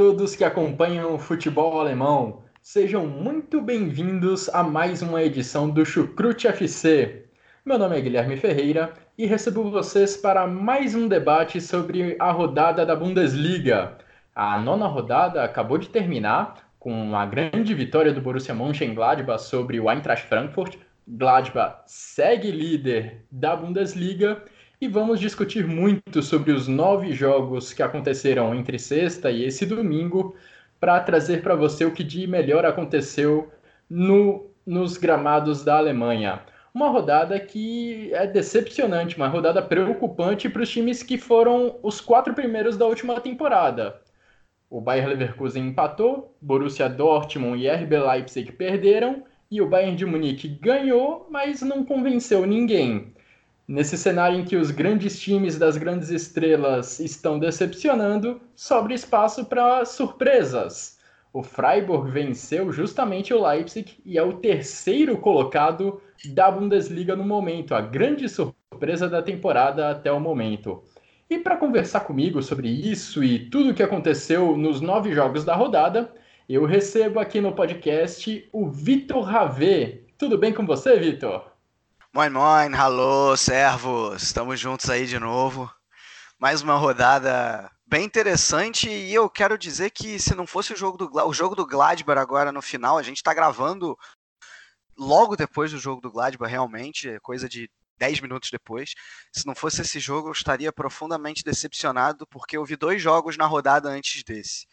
Todos que acompanham o futebol alemão. Sejam muito bem-vindos a mais uma edição do Chucrute FC. Meu nome é Guilherme Ferreira e recebo vocês para mais um debate sobre a rodada da Bundesliga. A nona rodada acabou de terminar com a grande vitória do Borussia Mönchengladbach sobre o Eintracht Frankfurt. Gladbach segue líder da Bundesliga e vamos discutir muito sobre os nove jogos que aconteceram entre sexta e esse domingo para trazer para você o que de melhor aconteceu no, nos gramados da Alemanha. Uma rodada que é decepcionante, uma rodada preocupante para os times que foram os quatro primeiros da última temporada. O Bayer Leverkusen empatou, Borussia Dortmund e RB Leipzig perderam e o Bayern de Munique ganhou, mas não convenceu ninguém. Nesse cenário em que os grandes times das grandes estrelas estão decepcionando, sobra espaço para surpresas. O Freiburg venceu justamente o Leipzig e é o terceiro colocado da Bundesliga no momento, a grande surpresa da temporada até o momento. E para conversar comigo sobre isso e tudo o que aconteceu nos nove jogos da rodada, eu recebo aqui no podcast o Vitor Ravê. Tudo bem com você, Vitor? Moin, moin, alô, servos, estamos juntos aí de novo. Mais uma rodada bem interessante e eu quero dizer que se não fosse o jogo do, o jogo do Gladbach agora no final, a gente está gravando logo depois do jogo do Gladbach, realmente, coisa de 10 minutos depois. Se não fosse esse jogo, eu estaria profundamente decepcionado porque eu vi dois jogos na rodada antes desse.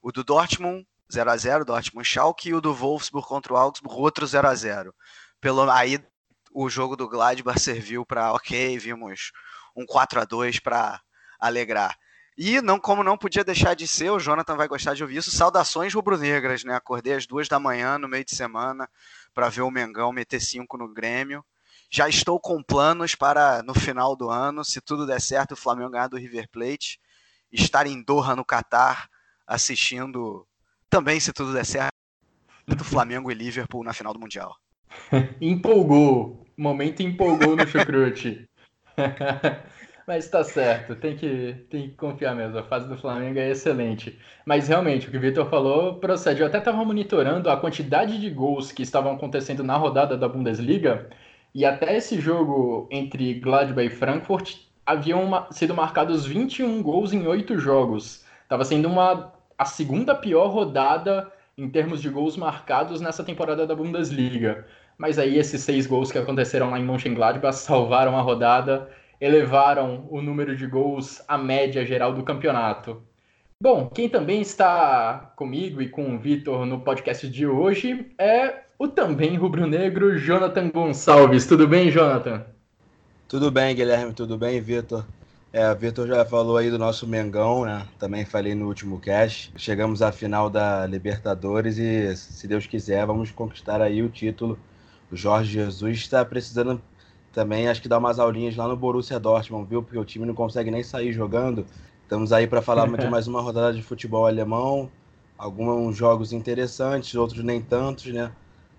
O do Dortmund 0 a 0 Dortmund Schalke e o do Wolfsburg contra o Augsburg, outro 0 a 0 Pelo aí o jogo do Gladbach serviu para, ok, vimos um 4 a 2 para alegrar. E não, como não podia deixar de ser, o Jonathan vai gostar de ouvir isso. Saudações rubro-negras, né? Acordei às duas da manhã no meio de semana para ver o Mengão meter cinco no Grêmio. Já estou com planos para no final do ano, se tudo der certo, o Flamengo ganhar do River Plate, estar em Doha no Catar assistindo também, se tudo der certo, do Flamengo e Liverpool na final do Mundial. Empolgou momento empolgou no chucrute. Mas tá certo, tem que, tem que confiar mesmo. A fase do Flamengo é excelente. Mas realmente, o que o Vitor falou procede. Eu até estava monitorando a quantidade de gols que estavam acontecendo na rodada da Bundesliga. E até esse jogo entre Gladbach e Frankfurt haviam sido marcados 21 gols em 8 jogos. Estava sendo uma, a segunda pior rodada em termos de gols marcados nessa temporada da Bundesliga mas aí esses seis gols que aconteceram lá em Mönchengladbach salvaram a rodada, elevaram o número de gols à média geral do campeonato. Bom, quem também está comigo e com o Vitor no podcast de hoje é o também rubro-negro Jonathan Gonçalves. Tudo bem, Jonathan? Tudo bem, Guilherme, tudo bem, Vitor? É, Vitor já falou aí do nosso Mengão, né? Também falei no último cast. Chegamos à final da Libertadores e, se Deus quiser, vamos conquistar aí o título o Jorge Jesus está precisando também, acho que dar umas aulinhas lá no Borussia Dortmund, viu? Porque o time não consegue nem sair jogando. Estamos aí para falar de mais uma rodada de futebol alemão, alguns jogos interessantes, outros nem tantos, né?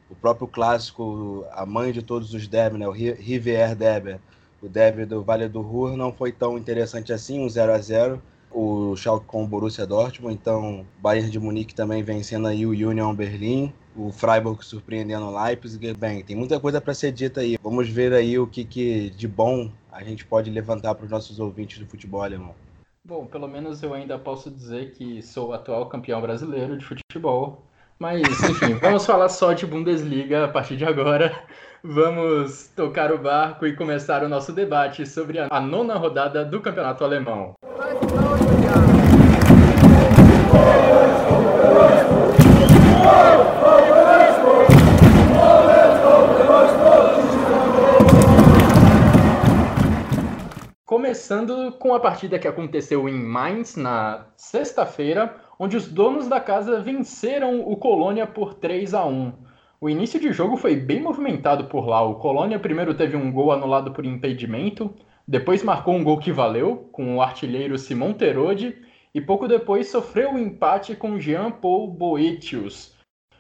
O próprio clássico, a mãe de todos os derby, né? O Rivier Derby, o derby do Vale do Ruhr não foi tão interessante assim, um 0 a 0 o Schalke com o Borussia Dortmund, então Bayern de Munique também vencendo aí o Union Berlim, o Freiburg surpreendendo o Leipzig. Bem, tem muita coisa para ser dita aí. Vamos ver aí o que, que de bom a gente pode levantar para os nossos ouvintes do futebol alemão. Bom, pelo menos eu ainda posso dizer que sou o atual campeão brasileiro de futebol. Mas, enfim, vamos falar só de Bundesliga a partir de agora. Vamos tocar o barco e começar o nosso debate sobre a nona rodada do campeonato alemão. Começando com a partida que aconteceu em Mainz na sexta-feira, onde os donos da casa venceram o Colônia por 3 a 1. O início de jogo foi bem movimentado por lá. O Colônia primeiro teve um gol anulado por impedimento, depois marcou um gol que valeu, com o artilheiro Simon Terode, e pouco depois sofreu o um empate com Jean-Paul Boetius.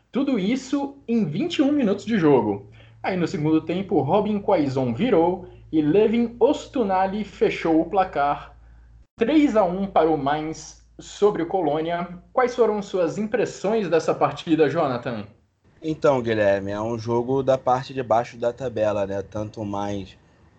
Tudo isso em 21 minutos de jogo. Aí no segundo tempo, Robin Quaison virou e Levin Ostunali fechou o placar. 3 a 1 para o Mainz sobre o Colônia. Quais foram suas impressões dessa partida, Jonathan? Então, Guilherme, é um jogo da parte de baixo da tabela, né? Tanto mais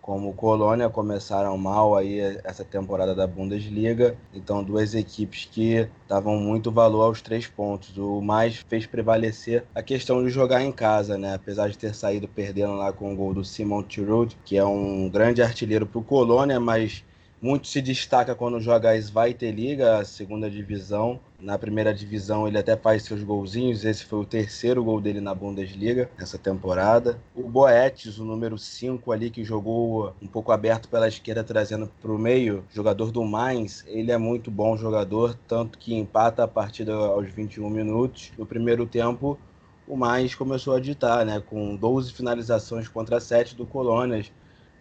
como o Colônia começaram mal aí essa temporada da Bundesliga. Então, duas equipes que davam muito valor aos três pontos. O mais fez prevalecer a questão de jogar em casa, né? Apesar de ter saído perdendo lá com o gol do Simon Tirud, que é um grande artilheiro para o Colônia, mas muito se destaca quando joga a Zweite Liga, a segunda divisão. Na primeira divisão ele até faz seus golzinhos, esse foi o terceiro gol dele na Bundesliga nessa temporada. O Boetes, o número 5 ali, que jogou um pouco aberto pela esquerda, trazendo para o meio, jogador do Mainz, ele é muito bom jogador, tanto que empata a partida aos 21 minutos. No primeiro tempo, o Mainz começou a ditar, né, com 12 finalizações contra 7 do Colônias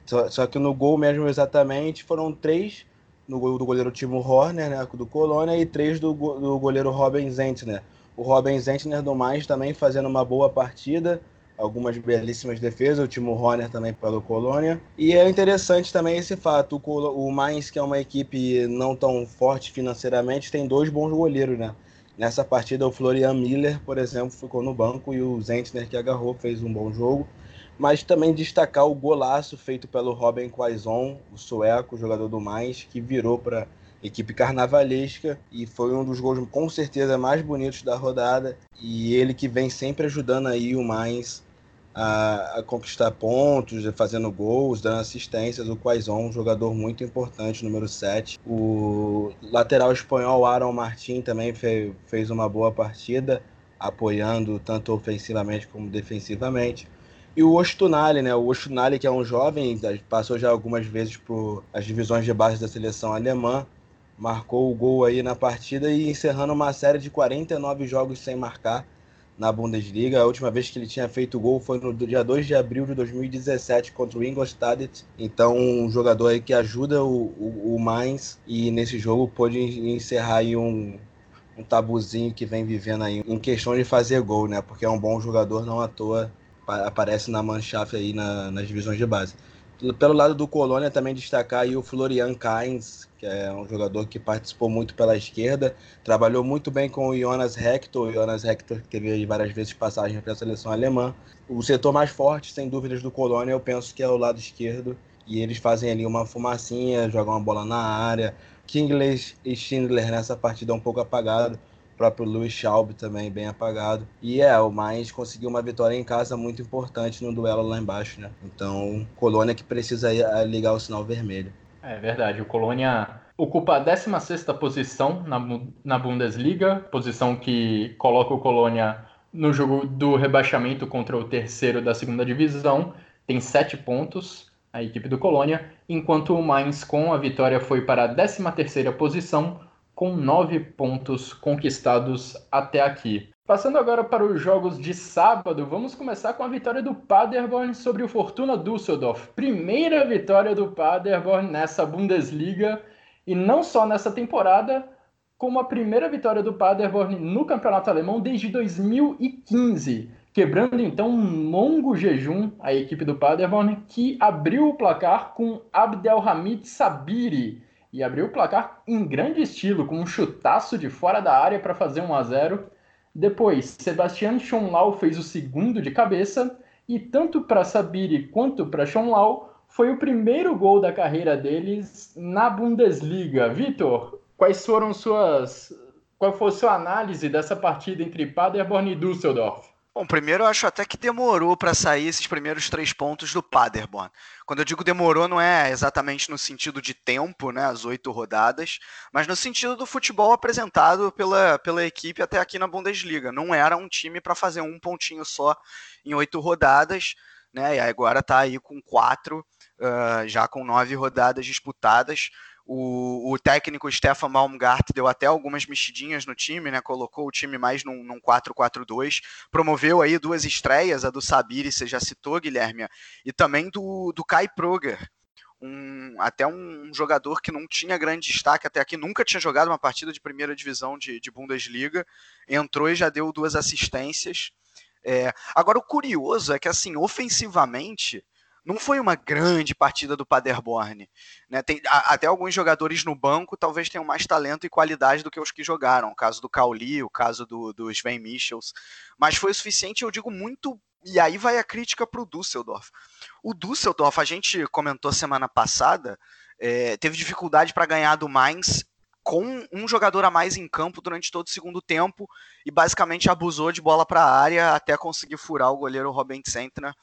só, só, que no gol mesmo exatamente foram três no gol do goleiro Timo Horner, né, do Colônia, e três do, do goleiro Robin Zentner. O Robin Zentner do mais também fazendo uma boa partida, algumas belíssimas defesas, o Timo Horner também pelo Colônia. E é interessante também esse fato, o, o Mainz, que é uma equipe não tão forte financeiramente, tem dois bons goleiros, né? Nessa partida, o Florian Miller, por exemplo, ficou no banco e o Zentner, que agarrou, fez um bom jogo mas também destacar o golaço feito pelo Robin Quaison, o sueco, jogador do Mais, que virou para equipe carnavalesca e foi um dos gols com certeza mais bonitos da rodada e ele que vem sempre ajudando aí o Mais a, a conquistar pontos, fazendo gols, dando assistências. O Quaison, um jogador muito importante, número 7. O lateral espanhol Aaron Martin também fez, fez uma boa partida, apoiando tanto ofensivamente como defensivamente. E o Ostunali, né? O Ostunali, que é um jovem, passou já algumas vezes por as divisões de base da seleção alemã, marcou o gol aí na partida e encerrando uma série de 49 jogos sem marcar na Bundesliga. A última vez que ele tinha feito gol foi no dia 2 de abril de 2017 contra o Ingolstadt. Então, um jogador aí que ajuda o, o, o Mainz e nesse jogo pôde encerrar aí um, um tabuzinho que vem vivendo aí em questão de fazer gol, né? Porque é um bom jogador, não à toa aparece na Mannschaft aí na, nas divisões de base. Pelo lado do Colônia, também destacar aí o Florian Kainz, que é um jogador que participou muito pela esquerda, trabalhou muito bem com o Jonas Hector, o Jonas Hector teve várias vezes passagem para a seleção alemã. O setor mais forte, sem dúvidas, do Colônia, eu penso que é o lado esquerdo, e eles fazem ali uma fumacinha, jogam uma bola na área. Kingsley e Schindler nessa partida um pouco apagado, próprio Luiz Schaub também bem apagado. E é, o Mais conseguiu uma vitória em casa muito importante no duelo lá embaixo, né? Então, Colônia que precisa ligar o sinal vermelho. É verdade, o Colônia ocupa a 16 posição na, na Bundesliga, posição que coloca o Colônia no jogo do rebaixamento contra o terceiro da segunda divisão, tem sete pontos, a equipe do Colônia, enquanto o Mainz com a vitória foi para a 13 terceira posição, com nove pontos conquistados até aqui. Passando agora para os jogos de sábado, vamos começar com a vitória do Paderborn sobre o Fortuna Düsseldorf. Primeira vitória do Paderborn nessa Bundesliga e não só nessa temporada, como a primeira vitória do Paderborn no Campeonato Alemão desde 2015, quebrando então um longo jejum a equipe do Paderborn que abriu o placar com Abdelhamid Sabiri e abriu o placar em grande estilo, com um chutaço de fora da área para fazer 1 a 0. Depois, Sebastian Schonlau fez o segundo de cabeça, e tanto para Sabiri quanto para Schonlau foi o primeiro gol da carreira deles na Bundesliga. Vitor, quais foram suas. Qual foi a sua análise dessa partida entre Paderborn e Düsseldorf? Bom, primeiro eu acho até que demorou para sair esses primeiros três pontos do Paderborn. Quando eu digo demorou, não é exatamente no sentido de tempo, né, as oito rodadas, mas no sentido do futebol apresentado pela, pela equipe até aqui na Bundesliga. Não era um time para fazer um pontinho só em oito rodadas, né, e agora está aí com quatro uh, já com nove rodadas disputadas. O, o, técnico Stefan Baumgart deu até algumas mexidinhas no time, né? Colocou o time mais num, num 4-4-2, promoveu aí duas estreias, a do Sabiri, você já citou, Guilherme, e também do, do Kai Proger, um, até um jogador que não tinha grande destaque até aqui, nunca tinha jogado uma partida de primeira divisão de, de Bundesliga, entrou e já deu duas assistências. É, agora, o curioso é que, assim, ofensivamente, não foi uma grande partida do Paderborn. Né? Tem, a, até alguns jogadores no banco talvez tenham mais talento e qualidade do que os que jogaram. O caso do Cauli, o caso do, do Sven Michels. Mas foi o suficiente, eu digo, muito. E aí vai a crítica para o Düsseldorf. O Düsseldorf, a gente comentou semana passada, é, teve dificuldade para ganhar do Mainz com um jogador a mais em campo durante todo o segundo tempo e basicamente abusou de bola para a área até conseguir furar o goleiro Robin Sentner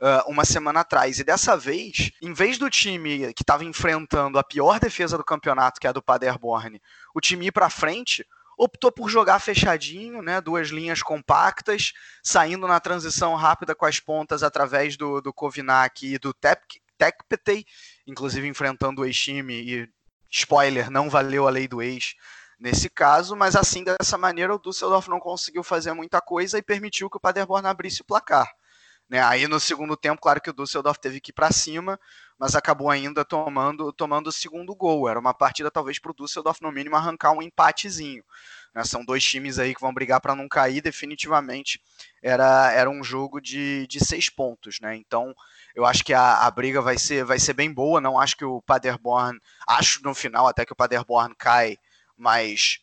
uh, uma semana atrás. E dessa vez, em vez do time que estava enfrentando a pior defesa do campeonato, que é a do Paderborn, o time ir para frente, optou por jogar fechadinho, né, duas linhas compactas, saindo na transição rápida com as pontas através do, do Kovinak e do Tekpetey, inclusive enfrentando o ex-time e, spoiler, não valeu a lei do ex nesse caso, mas assim, dessa maneira, o Düsseldorf não conseguiu fazer muita coisa e permitiu que o Paderborn abrisse o placar. Né? Aí no segundo tempo, claro que o Düsseldorf teve que ir para cima, mas acabou ainda tomando, tomando o segundo gol. Era uma partida talvez para o Düsseldorf no mínimo arrancar um empatezinho. Né? São dois times aí que vão brigar para não cair. Definitivamente era, era um jogo de, de seis pontos, né? Então eu acho que a, a briga vai ser, vai ser bem boa. Não acho que o Paderborn, acho no final até que o Paderborn cai, mas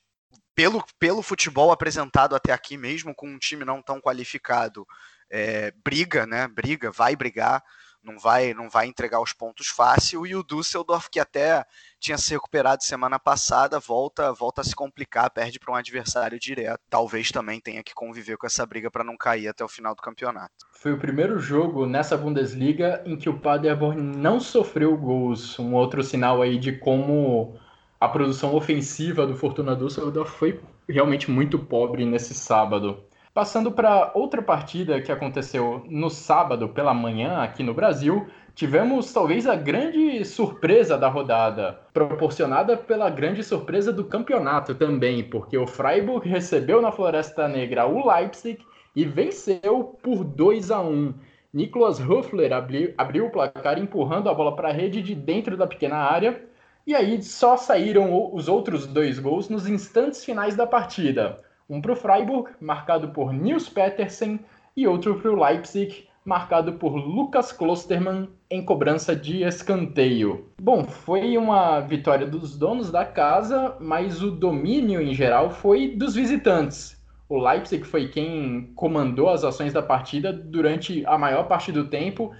pelo, pelo futebol apresentado até aqui, mesmo com um time não tão qualificado, é, briga, né? Briga, vai brigar, não vai, não vai entregar os pontos fácil. E o Düsseldorf, que até tinha se recuperado semana passada, volta, volta a se complicar, perde para um adversário direto. Talvez também tenha que conviver com essa briga para não cair até o final do campeonato. Foi o primeiro jogo nessa Bundesliga em que o Paderborn não sofreu gols. Um outro sinal aí de como a produção ofensiva do Fortuna Düsseldorf foi realmente muito pobre nesse sábado. Passando para outra partida que aconteceu no sábado pela manhã aqui no Brasil, tivemos talvez a grande surpresa da rodada, proporcionada pela grande surpresa do campeonato também, porque o Freiburg recebeu na Floresta Negra o Leipzig e venceu por 2 a 1. Niklas Höfler abriu, abriu o placar empurrando a bola para a rede de dentro da pequena área, e aí só saíram os outros dois gols nos instantes finais da partida. Um para o Freiburg, marcado por Nils Petersen, e outro para o Leipzig, marcado por Lucas Klostermann em cobrança de escanteio. Bom, foi uma vitória dos donos da casa, mas o domínio em geral foi dos visitantes. O Leipzig foi quem comandou as ações da partida durante a maior parte do tempo,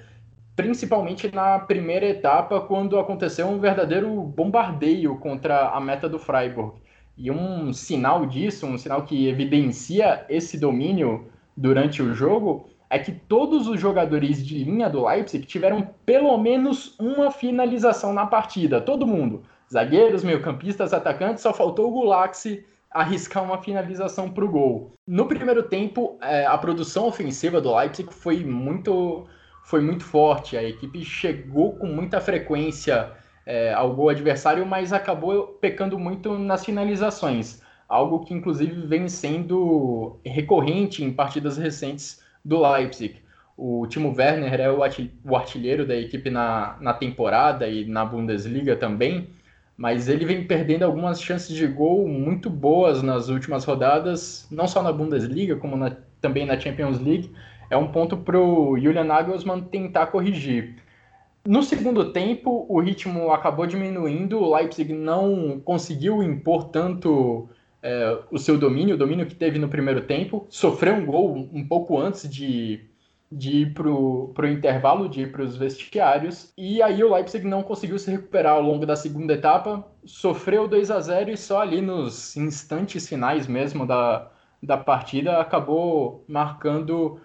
principalmente na primeira etapa, quando aconteceu um verdadeiro bombardeio contra a meta do Freiburg. E um sinal disso, um sinal que evidencia esse domínio durante o jogo, é que todos os jogadores de linha do Leipzig tiveram pelo menos uma finalização na partida. Todo mundo. Zagueiros, meio-campistas, atacantes, só faltou o Gulaxi arriscar uma finalização para o gol. No primeiro tempo, é, a produção ofensiva do Leipzig foi muito, foi muito forte. A equipe chegou com muita frequência é, ao gol adversário, mas acabou pecando muito nas finalizações, algo que inclusive vem sendo recorrente em partidas recentes do Leipzig. O Timo Werner é o artilheiro da equipe na, na temporada e na Bundesliga também, mas ele vem perdendo algumas chances de gol muito boas nas últimas rodadas, não só na Bundesliga, como na, também na Champions League. É um ponto para o Julian Nagelsmann tentar corrigir. No segundo tempo, o ritmo acabou diminuindo, o Leipzig não conseguiu impor tanto é, o seu domínio, o domínio que teve no primeiro tempo, sofreu um gol um pouco antes de, de ir para o intervalo, de ir para os vestiários, e aí o Leipzig não conseguiu se recuperar ao longo da segunda etapa, sofreu 2 a 0 e só ali nos instantes finais mesmo da, da partida acabou marcando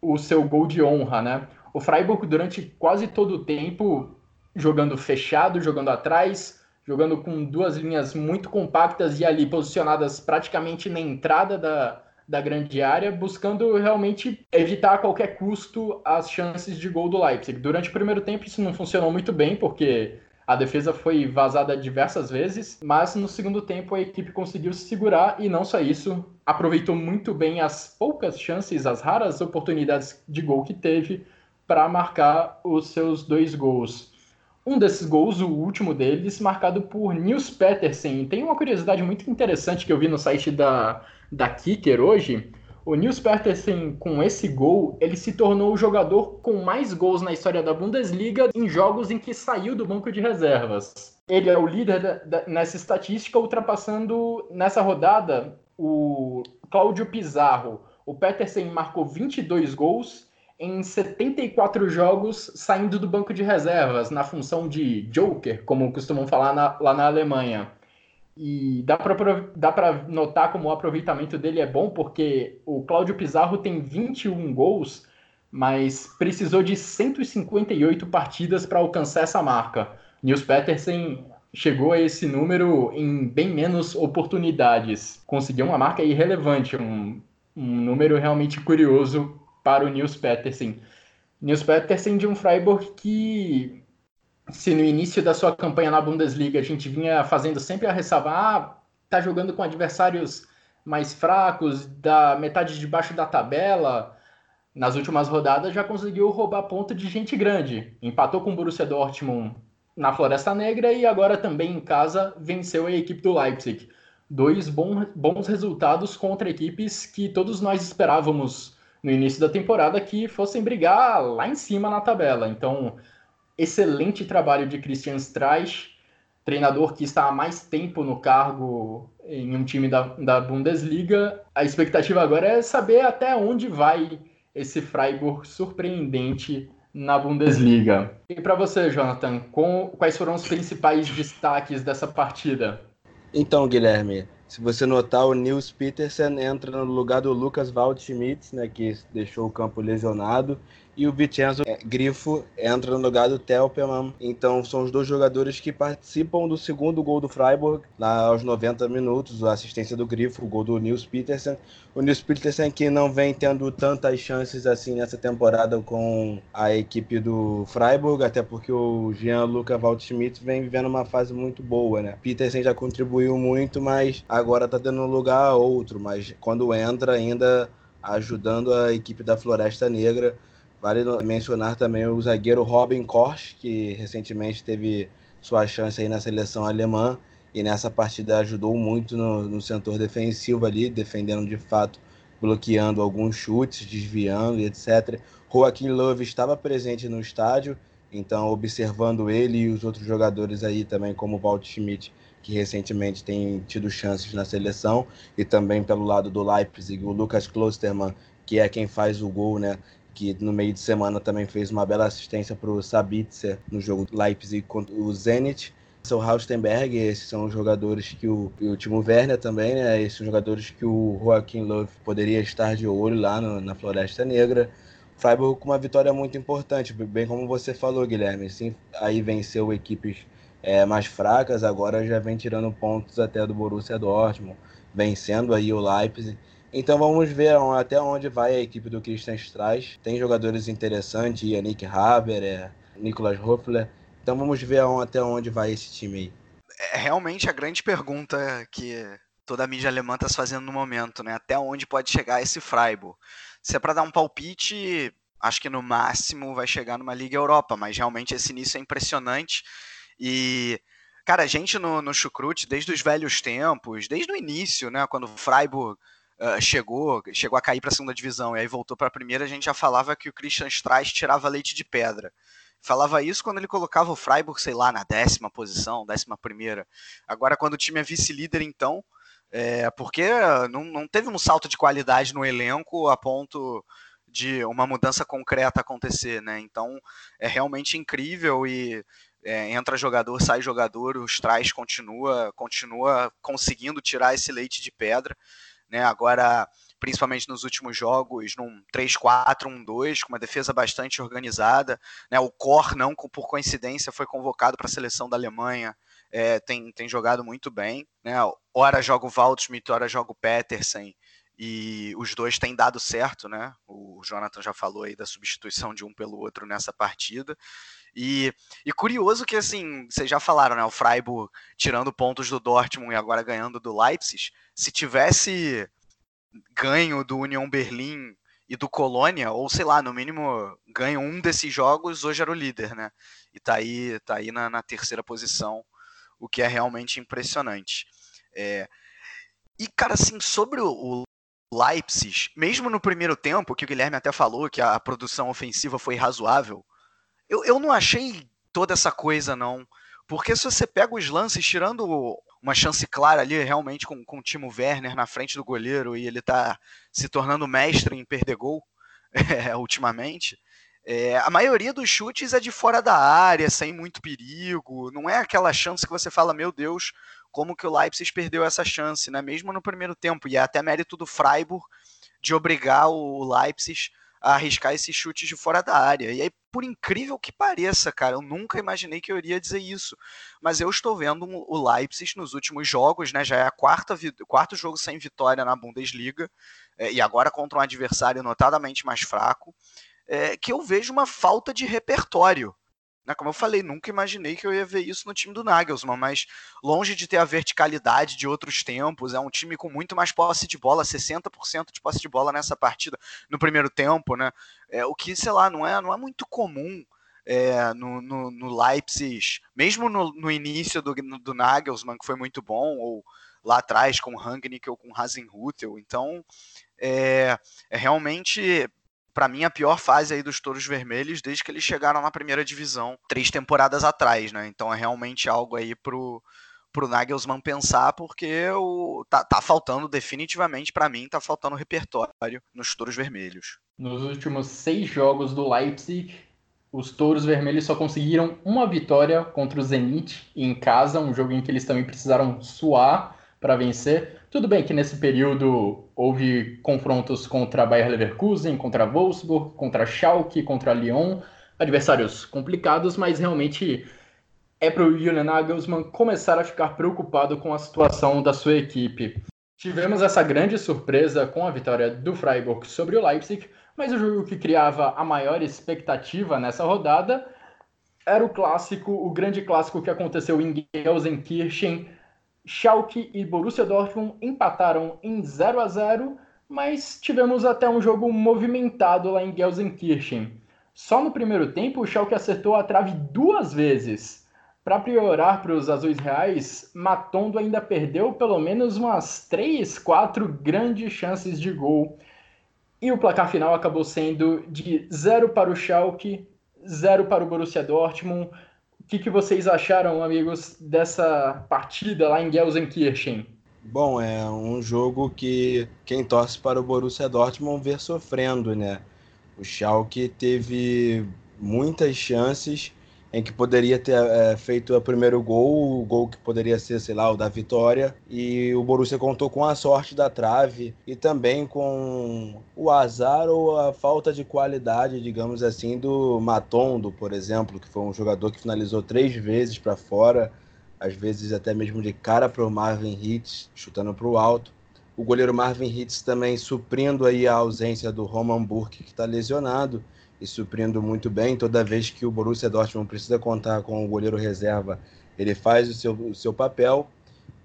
o seu gol de honra, né? O Freiburg, durante quase todo o tempo, jogando fechado, jogando atrás, jogando com duas linhas muito compactas e ali posicionadas praticamente na entrada da, da grande área, buscando realmente evitar a qualquer custo as chances de gol do Leipzig. Durante o primeiro tempo isso não funcionou muito bem, porque a defesa foi vazada diversas vezes, mas no segundo tempo a equipe conseguiu se segurar e não só isso, aproveitou muito bem as poucas chances, as raras oportunidades de gol que teve para marcar os seus dois gols. Um desses gols, o último deles, marcado por Nils Petersen. Tem uma curiosidade muito interessante que eu vi no site da, da Kicker hoje. O Nils Petersen, com esse gol, ele se tornou o jogador com mais gols na história da Bundesliga em jogos em que saiu do banco de reservas. Ele é o líder da, da, nessa estatística, ultrapassando nessa rodada o Cláudio Pizarro. O Petersen marcou 22 gols em 74 jogos saindo do banco de reservas, na função de joker, como costumam falar na, lá na Alemanha. E dá para notar como o aproveitamento dele é bom, porque o Cláudio Pizarro tem 21 gols, mas precisou de 158 partidas para alcançar essa marca. Nils Petersen chegou a esse número em bem menos oportunidades. Conseguiu uma marca irrelevante, um, um número realmente curioso para o Nils Petersen. Nils Petersen de um Freiburg que, se no início da sua campanha na Bundesliga a gente vinha fazendo sempre a ressalva, ah, tá jogando com adversários mais fracos, da metade de baixo da tabela, nas últimas rodadas já conseguiu roubar ponto de gente grande. Empatou com o Borussia Dortmund na Floresta Negra e agora também em casa venceu a equipe do Leipzig. Dois bons resultados contra equipes que todos nós esperávamos no início da temporada que fossem brigar lá em cima na tabela. Então, excelente trabalho de Christian Streich, treinador que está há mais tempo no cargo em um time da, da Bundesliga. A expectativa agora é saber até onde vai esse Freiburg surpreendente na Bundesliga. E para você, Jonathan, com, quais foram os principais destaques dessa partida? Então, Guilherme, se você notar, o Nils Petersen entra no lugar do Lucas Waldschmidt, né, que deixou o campo lesionado, e o Vincenzo é, Grifo entra no lugar do Telperman. Então são os dois jogadores que participam do segundo gol do Freiburg, lá aos 90 minutos, a assistência do Grifo, o gol do Nils Petersen. O Nils Petersen que não vem tendo tantas chances assim nessa temporada com a equipe do Freiburg, até porque o Jean-Luca Waldschmidt vem vivendo uma fase muito boa, né? Petersen já contribuiu muito, mas agora tá dando lugar a outro, mas quando entra ainda ajudando a equipe da Floresta Negra Vale mencionar também o zagueiro Robin Korsch, que recentemente teve sua chance aí na seleção alemã e nessa partida ajudou muito no, no setor defensivo ali, defendendo de fato, bloqueando alguns chutes, desviando e etc. Joaquim Love estava presente no estádio, então observando ele e os outros jogadores aí também, como o Walt Schmidt, que recentemente tem tido chances na seleção, e também pelo lado do Leipzig, o Lucas Klosterman, que é quem faz o gol, né? Que no meio de semana também fez uma bela assistência para o Sabitzer no jogo Leipzig contra o Zenit. São Raustenberg, esses são os jogadores que o, o Timo Werner também, né? Esses são jogadores que o Joaquim Love poderia estar de olho lá no, na Floresta Negra. Freiburg com uma vitória muito importante, bem como você falou, Guilherme. Sim, aí venceu equipes é, mais fracas, agora já vem tirando pontos até do Borussia Dortmund, vencendo aí o Leipzig. Então vamos ver até onde vai a equipe do Christian Streich. Tem jogadores interessantes, Yannick Haber, é, Nicolas Hoffler. Então vamos ver até onde vai esse time aí. É realmente a grande pergunta que toda a mídia alemã está se fazendo no momento, né? Até onde pode chegar esse Freiburg? Se é para dar um palpite, acho que no máximo vai chegar numa Liga Europa, mas realmente esse início é impressionante. E, cara, a gente no, no Chucrute, desde os velhos tempos, desde o início, né? Quando o Freiburg uh, chegou, chegou a cair para a segunda divisão e aí voltou para a primeira, a gente já falava que o Christian Streich tirava leite de pedra. Falava isso quando ele colocava o Freiburg, sei lá, na décima posição, décima primeira. Agora, quando o time é vice-líder, então, é, porque não, não teve um salto de qualidade no elenco a ponto de uma mudança concreta acontecer, né? Então, é realmente incrível e é, entra jogador, sai jogador, os trás continua, continua conseguindo tirar esse leite de pedra né? Agora, principalmente nos últimos jogos, num 3-4-1-2, com uma defesa bastante organizada. Né? O Kor, não por coincidência, foi convocado para a seleção da Alemanha. É, tem, tem jogado muito bem. Né? Ora joga o Waldschmidt, ora joga o Petersen. e os dois têm dado certo, né? O Jonathan já falou aí da substituição de um pelo outro nessa partida. E, e curioso que, assim, vocês já falaram, né? O Freiburg tirando pontos do Dortmund e agora ganhando do Leipzig. Se tivesse ganho do Union Berlim e do Colônia, ou sei lá, no mínimo ganho um desses jogos, hoje era o líder, né? E tá aí, tá aí na, na terceira posição, o que é realmente impressionante. É... E, cara, assim, sobre o Leipzig, mesmo no primeiro tempo, que o Guilherme até falou que a produção ofensiva foi razoável, eu, eu não achei toda essa coisa, não. Porque se você pega os lances, tirando uma chance clara ali, realmente, com, com o Timo Werner na frente do goleiro e ele tá se tornando mestre em perder gol é, ultimamente, é, a maioria dos chutes é de fora da área, sem muito perigo. Não é aquela chance que você fala, meu Deus, como que o Leipzig perdeu essa chance, né? Mesmo no primeiro tempo. E é até mérito do Freiburg de obrigar o Leipzig a arriscar esses chutes de fora da área. E aí, por incrível que pareça, cara, eu nunca imaginei que eu iria dizer isso. Mas eu estou vendo o Leipzig nos últimos jogos, né? Já é a quarta quarto jogo sem vitória na Bundesliga. É, e agora contra um adversário notadamente mais fraco. É, que eu vejo uma falta de repertório né, como eu falei, nunca imaginei que eu ia ver isso no time do Nagelsmann, mas longe de ter a verticalidade de outros tempos, é um time com muito mais posse de bola, 60% de posse de bola nessa partida no primeiro tempo, né? É, o que, sei lá, não é, não é muito comum é, no, no, no, Leipzig, mesmo no, no início do, do Nagelsmann, que foi muito bom, ou lá atrás com o Rangnick ou com o Hasenhutel. Então, é, é realmente para mim, a pior fase aí dos Touros Vermelhos desde que eles chegaram na primeira divisão, três temporadas atrás, né? Então é realmente algo aí pro, pro Nagelsmann pensar, porque o, tá, tá faltando definitivamente, para mim, tá faltando repertório nos Touros Vermelhos. Nos últimos seis jogos do Leipzig, os Touros Vermelhos só conseguiram uma vitória contra o Zenit em casa, um jogo em que eles também precisaram suar para vencer. Tudo bem que nesse período houve confrontos contra Bayer Leverkusen, contra Wolfsburg, contra Schalke, contra Lyon, adversários complicados, mas realmente é para o Julian Nagelsmann começar a ficar preocupado com a situação da sua equipe. Tivemos essa grande surpresa com a vitória do Freiburg sobre o Leipzig, mas o jogo que criava a maior expectativa nessa rodada era o clássico, o grande clássico que aconteceu em Gelsenkirchen Schalke e Borussia Dortmund empataram em 0 a 0, mas tivemos até um jogo movimentado lá em Gelsenkirchen. Só no primeiro tempo, o Schalke acertou a trave duas vezes. Para piorar para os azuis reais, Matondo ainda perdeu pelo menos umas 3, 4 grandes chances de gol. E o placar final acabou sendo de 0 para o Schalke, 0 para o Borussia Dortmund. Que, que vocês acharam, amigos, dessa partida lá em Gelsenkirchen? Bom, é um jogo que quem torce para o Borussia Dortmund vê sofrendo, né? O Schalke teve muitas chances em que poderia ter é, feito o primeiro gol, o gol que poderia ser, sei lá, o da vitória, e o Borussia contou com a sorte da trave e também com o azar ou a falta de qualidade, digamos assim, do Matondo, por exemplo, que foi um jogador que finalizou três vezes para fora, às vezes até mesmo de cara para o Marvin Hitz, chutando para o alto. O goleiro Marvin Hitz também suprindo aí a ausência do Roman Burke, que está lesionado e suprindo muito bem. Toda vez que o Borussia Dortmund precisa contar com o goleiro reserva, ele faz o seu, o seu papel.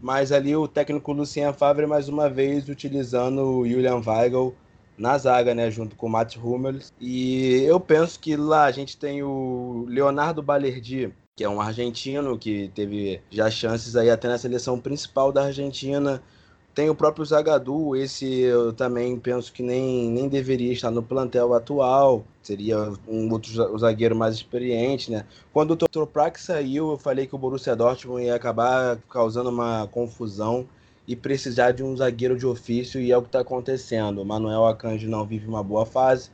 Mas ali o técnico Lucien Favre, mais uma vez, utilizando o Julian Weigl na zaga, né, junto com o Mats Hummels. E eu penso que lá a gente tem o Leonardo Balerdi, que é um argentino que teve já chances aí até na seleção principal da Argentina, tem o próprio Zagadou, esse eu também penso que nem, nem deveria estar no plantel atual, seria um outro zagueiro mais experiente, né? Quando o Toprak saiu, eu falei que o Borussia Dortmund ia acabar causando uma confusão e precisar de um zagueiro de ofício, e é o que está acontecendo. O Manuel Akanji não vive uma boa fase,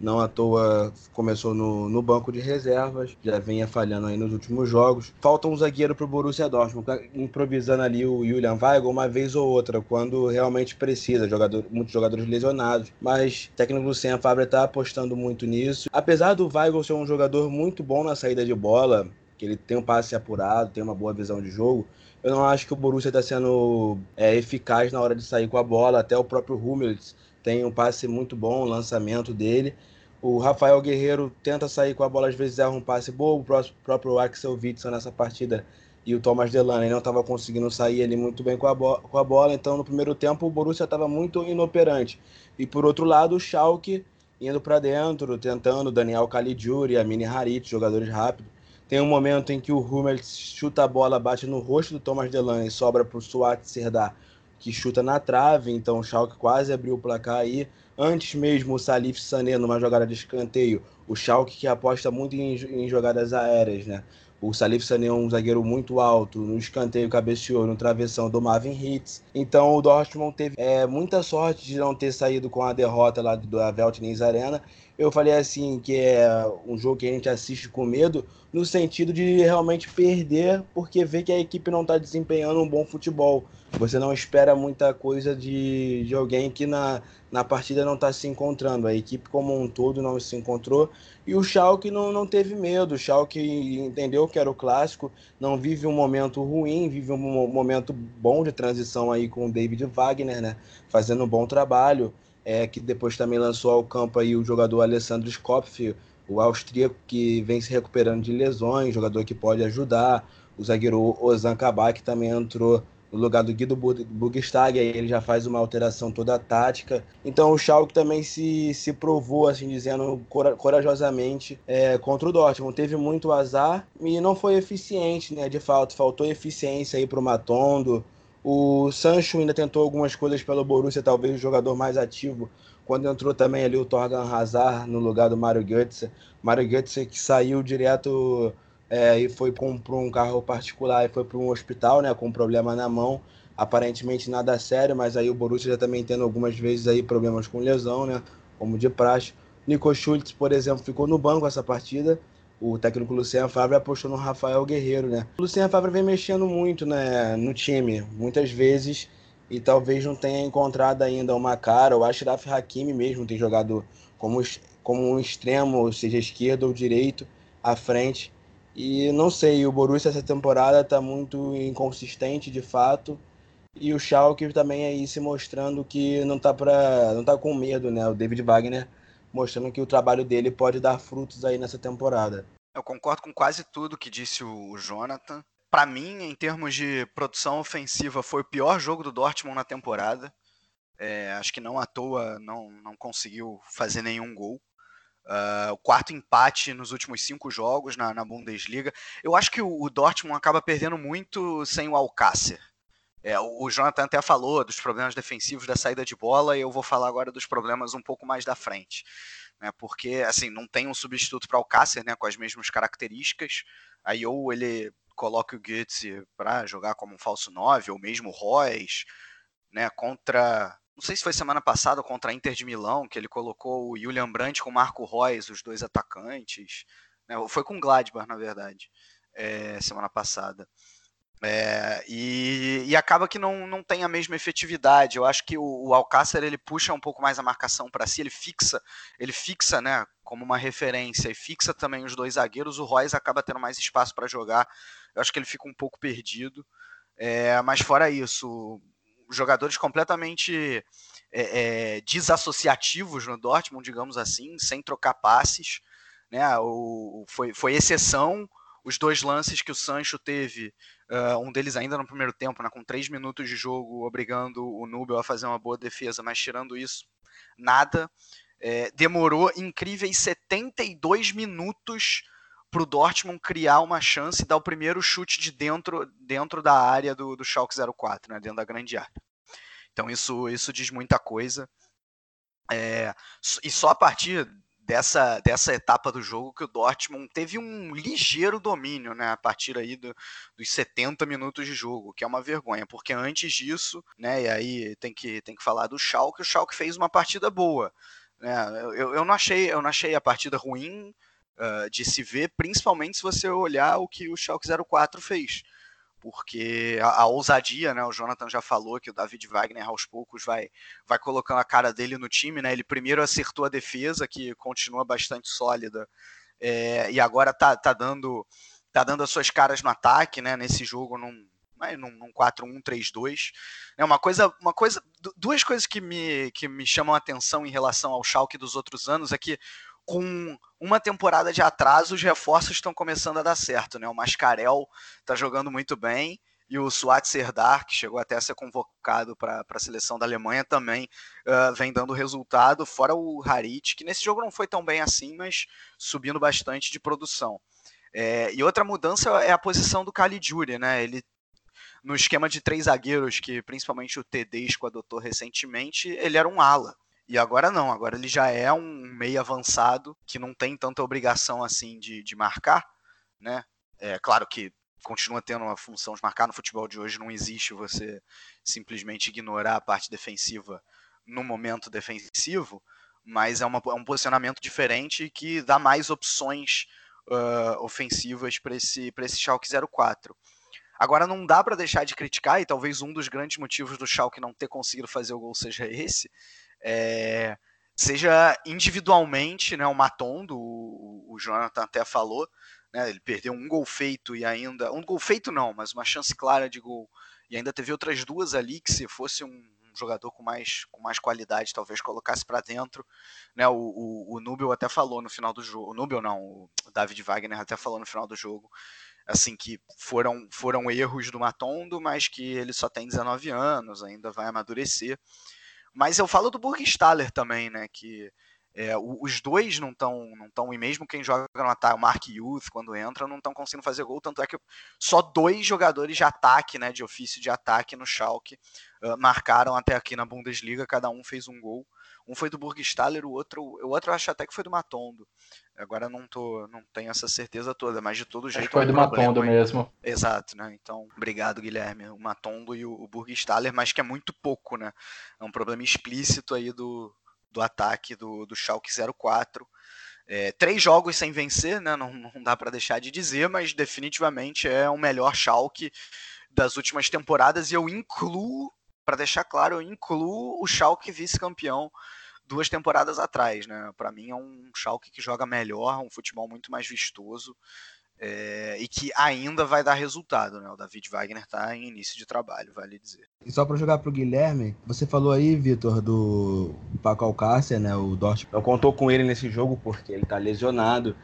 não à toa começou no, no banco de reservas, já vinha falhando aí nos últimos jogos. Falta um zagueiro para o Borussia Dortmund, tá improvisando ali o Julian Weigl uma vez ou outra, quando realmente precisa, jogador, muitos jogadores lesionados. Mas o técnico Lucien Favre está apostando muito nisso. Apesar do Weigl ser um jogador muito bom na saída de bola, que ele tem um passe apurado, tem uma boa visão de jogo. Eu não acho que o Borussia está sendo é, eficaz na hora de sair com a bola. Até o próprio Hummels tem um passe muito bom, o lançamento dele. O Rafael Guerreiro tenta sair com a bola, às vezes erra um passe bom. O próprio Axel Witzel nessa partida e o Thomas Delaney não estava conseguindo sair ali muito bem com a, com a bola. Então, no primeiro tempo, o Borussia estava muito inoperante. E por outro lado, o Schalke indo para dentro, tentando Daniel Caligiuri, Amini Harit, jogadores rápidos. Tem um momento em que o Hummels chuta a bola, bate no rosto do Thomas Delaney, sobra para o Suat Serdar, que chuta na trave, então o Schalke quase abriu o placar aí. Antes mesmo o Salif Sané, numa jogada de escanteio, o Schalke que aposta muito em, em jogadas aéreas, né? O Salif Sané é um zagueiro muito alto, no escanteio cabeceou, no travessão do Marvin Hitz. Então o Dortmund teve é, muita sorte de não ter saído com a derrota lá do Veltnins Arena. Eu falei assim que é um jogo que a gente assiste com medo, no sentido de realmente perder, porque vê que a equipe não está desempenhando um bom futebol. Você não espera muita coisa de, de alguém que na, na partida não está se encontrando. A equipe como um todo não se encontrou. E o Schalke não, não teve medo. O Schalke entendeu que era o clássico, não vive um momento ruim, vive um momento bom de transição aí com o David Wagner, né? Fazendo um bom trabalho. É, que depois também lançou ao campo aí o jogador Alessandro Skopf, o austríaco que vem se recuperando de lesões, jogador que pode ajudar. O zagueiro Ozan Kabak também entrou no lugar do Guido Bugstag, aí ele já faz uma alteração toda tática. Então o Schalke também se, se provou, assim dizendo, corajosamente é, contra o Dortmund. Teve muito azar e não foi eficiente, né? De fato, faltou eficiência aí para o Matondo. O Sancho ainda tentou algumas coisas pelo Borussia, talvez o jogador mais ativo, quando entrou também ali o Torgan Hazard no lugar do Mario Götze. Mario Götze que saiu direto é, e foi para um carro particular e foi para um hospital, né, com um problema na mão, aparentemente nada sério, mas aí o Borussia já também tendo algumas vezes aí problemas com lesão, né, como de praxe. Nico Schultz, por exemplo, ficou no banco essa partida. O técnico Luciano Favre apostou no Rafael Guerreiro, né? O Luciano Favre vem mexendo muito, né, no time, muitas vezes, e talvez não tenha encontrado ainda uma cara. O Ashraf Hakimi mesmo tem jogado como, como um extremo, seja esquerdo ou direito, à frente. E não sei, o Borussia essa temporada está muito inconsistente de fato. E o Schalke também aí se mostrando que não está para não tá com medo, né? O David Wagner mostrando que o trabalho dele pode dar frutos aí nessa temporada. Eu concordo com quase tudo que disse o Jonathan. Para mim, em termos de produção ofensiva, foi o pior jogo do Dortmund na temporada. É, acho que não à toa não, não conseguiu fazer nenhum gol. Uh, o quarto empate nos últimos cinco jogos na, na Bundesliga. Eu acho que o, o, Dortmund acaba perdendo muito sem o Alcácer. É, o, o Jonathan até falou dos problemas defensivos da saída de bola e eu vou falar agora dos problemas um pouco mais da frente. Né, porque assim não tem um substituto para o Alcácer né, com as mesmas características. Aí ou ele coloca o Goetze para jogar como um falso 9, ou mesmo o Royce, né, contra não sei se foi semana passada contra a Inter de Milão, que ele colocou o Julian Brandt com o Marco Reus, os dois atacantes. Né? Foi com o Gladbach, na verdade, é, semana passada. É, e, e, acaba que não, não tem a mesma efetividade. Eu acho que o, o Alcácer ele puxa um pouco mais a marcação para si, ele fixa, ele fixa, né, como uma referência e fixa também os dois zagueiros. O Royce acaba tendo mais espaço para jogar. Eu acho que ele fica um pouco perdido. É, mas fora isso, jogadores completamente é, é, desassociativos no Dortmund, digamos assim, sem trocar passes. Né? O, foi, foi exceção os dois lances que o Sancho teve, uh, um deles ainda no primeiro tempo, né, com três minutos de jogo, obrigando o Nubel a fazer uma boa defesa, mas tirando isso, nada. É, demorou incríveis 72 minutos para o Dortmund criar uma chance e dar o primeiro chute de dentro, dentro da área do, do Schalke 04, né, dentro da grande área. Então isso, isso diz muita coisa. É, e só a partir dessa, dessa etapa do jogo que o Dortmund teve um ligeiro domínio, né, a partir aí do, dos 70 minutos de jogo, que é uma vergonha, porque antes disso, né, e aí tem que, tem que falar do Schalke, o Schalke fez uma partida boa, né, eu, eu, não, achei, eu não achei a partida ruim, uh, de se ver, principalmente se você olhar o que o Schalke 04 fez. Porque a, a, ousadia, né? O Jonathan já falou que o David Wagner aos poucos vai, vai colocando a cara dele no time, né? Ele primeiro acertou a defesa, que continua bastante sólida, é, e agora tá, tá dando tá dando as suas caras no ataque, né? Nesse jogo num, num, num 4-1-3-2. É uma coisa, uma coisa, duas coisas que me, que me chamam a atenção em relação ao Schalke dos outros anos é que com uma temporada de atraso, os reforços estão começando a dar certo, né? O Mascarel está jogando muito bem e o Suat Serdar, que chegou até a ser convocado para a seleção da Alemanha, também uh, vem dando resultado, fora o Harit, que nesse jogo não foi tão bem assim, mas subindo bastante de produção. É, e outra mudança é a posição do Caligiuri, né? Ele no esquema de três zagueiros, que principalmente o Tedesco adotou recentemente, ele era um ala. E agora não, agora ele já é um meio avançado que não tem tanta obrigação assim de, de marcar, né? É claro que continua tendo uma função de marcar no futebol de hoje, não existe você simplesmente ignorar a parte defensiva no momento defensivo, mas é, uma, é um posicionamento diferente que dá mais opções uh, ofensivas para esse, esse Schalke 04. Agora não dá para deixar de criticar, e talvez um dos grandes motivos do Schalke não ter conseguido fazer o gol seja esse, é, seja individualmente, né, o Matondo, o, o Jonathan até falou, né, ele perdeu um gol feito e ainda, um gol feito não, mas uma chance clara de gol, e ainda teve outras duas ali que se fosse um, jogador com mais, com mais qualidade, talvez colocasse para dentro, né, o, o, o Nubel até falou no final do jogo, o Nubel não, o David Wagner até falou no final do jogo, assim que foram foram erros do Matondo, mas que ele só tem 19 anos, ainda vai amadurecer. Mas eu falo do Burgstaller também, né? Que é, os dois não estão, não tão, e mesmo quem joga no ataque, o Mark Youth, quando entra, não estão conseguindo fazer gol. Tanto é que só dois jogadores de ataque, né, de ofício de ataque no Schalke, uh, marcaram até aqui na Bundesliga, cada um fez um gol. Um foi do Burgstaller, o outro, o outro eu acho até que foi do Matondo. Agora não tô, não tenho essa certeza toda, mas de todo jeito. Acho que foi é do Matondo aí. mesmo. Exato, né? Então, obrigado, Guilherme. O Matondo e o, o Burgstaller, mas que é muito pouco, né? É um problema explícito aí do, do ataque do, do Schalke 04. É, três jogos sem vencer, né? Não, não dá para deixar de dizer, mas definitivamente é o melhor Schalke das últimas temporadas e eu incluo, para deixar claro, eu incluo o Schalke vice-campeão duas temporadas atrás, né? Para mim é um Schalke que joga melhor, um futebol muito mais vistoso é, e que ainda vai dar resultado, né? O David Wagner está em início de trabalho, vale dizer. E só para jogar para o Guilherme, você falou aí, Vitor, do Paco Alcácer, né? O Dortmund não contou com ele nesse jogo porque ele está lesionado.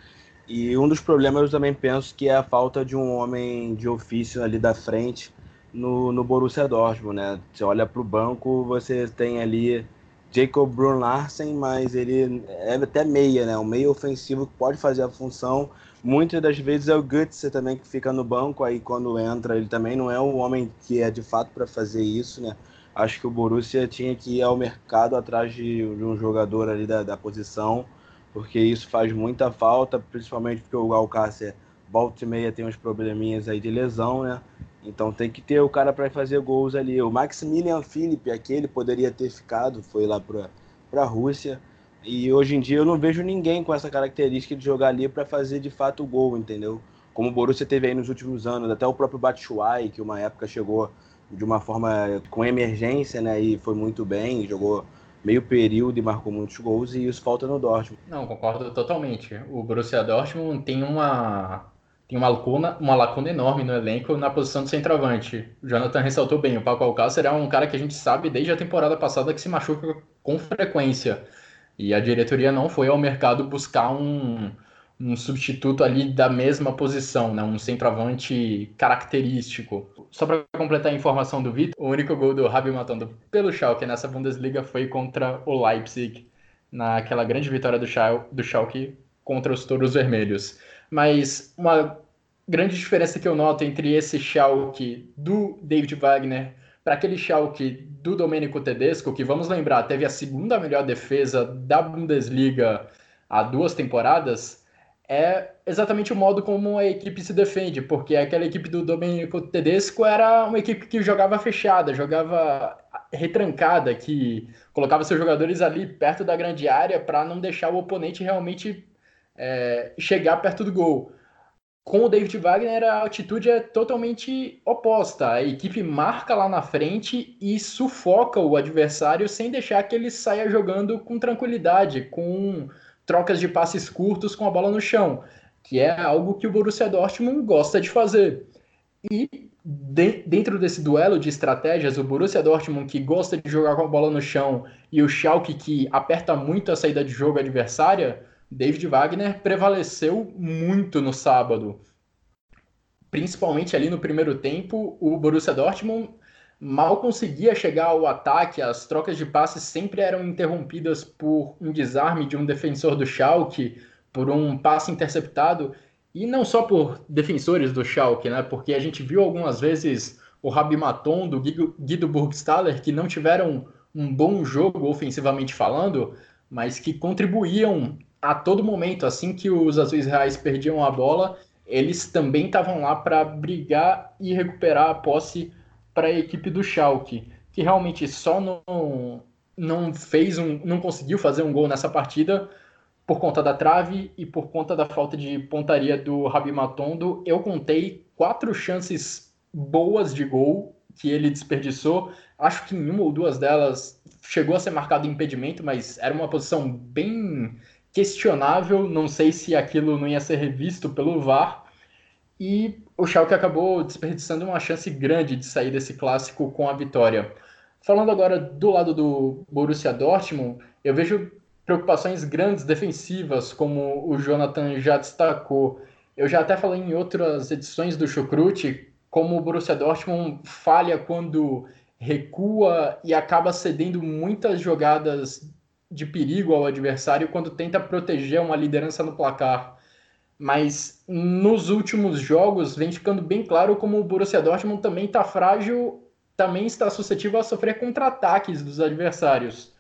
E um dos problemas eu também penso que é a falta de um homem de ofício ali da frente no, no Borussia Dortmund, né? Você olha para o banco, você tem ali Jacob Brun Larsen, mas ele é até meia, né? Um meio ofensivo que pode fazer a função. Muitas das vezes é o Götze também que fica no banco, aí quando entra ele também não é o homem que é de fato para fazer isso, né? Acho que o Borussia tinha que ir ao mercado atrás de, de um jogador ali da, da, posição, porque isso faz muita falta, principalmente porque o Alcácer volta e meia tem uns probleminhas aí de lesão, né? Então tem que ter o cara para fazer gols ali. O Maximilian Philipp, aquele poderia ter ficado, foi lá para a Rússia. E hoje em dia eu não vejo ninguém com essa característica de jogar ali para fazer de fato o gol, entendeu? Como o Borussia teve aí nos últimos anos, até o próprio Batshuayi, que uma época chegou de uma forma com emergência, né? E foi muito bem, jogou meio período e marcou muitos gols e isso falta no Dortmund. Não, concordo totalmente. O Borussia Dortmund tem uma tem uma lacuna, uma lacuna enorme no elenco na posição de centroavante. O Jonathan ressaltou bem, o Paco Alcácer é um cara que a gente sabe desde a temporada passada que se machuca com frequência. E a diretoria não foi ao mercado buscar um, um substituto ali da mesma posição, né? um centroavante característico. Só para completar a informação do Vitor, o único gol do Rabi Matando pelo Schalke nessa Bundesliga foi contra o Leipzig, naquela grande vitória do, Schalke, contra os Touros Vermelhos. Mas uma grande diferença que eu noto entre esse Schalke do David Wagner para aquele Schalke do Domenico Tedesco, que vamos lembrar, teve a segunda melhor defesa da Bundesliga há duas temporadas, é exatamente o modo como a equipe se defende, porque aquela equipe do Domenico Tedesco era uma equipe que jogava fechada, jogava retrancada, que colocava seus jogadores ali perto da grande área para não deixar o oponente realmente é, chegar perto do gol. Com o David Wagner, a atitude é totalmente oposta. A equipe marca lá na frente e sufoca o adversário sem deixar que ele saia jogando com tranquilidade, com trocas de passes curtos com a bola no chão. que é algo que o Borussia Dortmund gosta de fazer. E de, dentro desse duelo de estratégias, o Borussia Dortmund que gosta de jogar com a bola no chão e o Schalke que aperta muito a saída de jogo adversária, David Wagner prevaleceu muito no sábado. Principalmente ali no primeiro tempo, o Borussia Dortmund mal conseguia chegar ao ataque, as trocas de passes sempre eram interrompidas por um desarme de um defensor do Schalke, por um passe interceptado, e não só por defensores do Schalke, né? Porque a gente viu algumas vezes o Rabi Maton, do Guido Burgstaller, que não tiveram um bom jogo ofensivamente falando, mas que contribuíam a todo momento, assim que os Azuis Reais perdiam a bola, eles também estavam lá para brigar e recuperar a posse para a equipe do Schalke, que realmente só não, não fez um, não conseguiu fazer um gol nessa partida, por conta da trave e por conta da falta de pontaria do Rabi Matondo, eu contei quatro chances boas de gol que ele desperdiçou. Acho que em uma ou duas delas chegou a ser marcado impedimento, mas era uma posição bem questionável. Não sei se aquilo não ia ser revisto pelo VAR. E o Schalke acabou desperdiçando uma chance grande de sair desse clássico com a vitória. Falando agora do lado do Borussia Dortmund, eu vejo preocupações grandes defensivas, como o Jonathan já destacou. Eu já até falei em outras edições do Chucrute, como o Borussia Dortmund falha quando recua e acaba cedendo muitas jogadas de perigo ao adversário quando tenta proteger uma liderança no placar. Mas nos últimos jogos vem ficando bem claro como o Borussia Dortmund também está frágil, também está suscetível a sofrer contra-ataques dos adversários.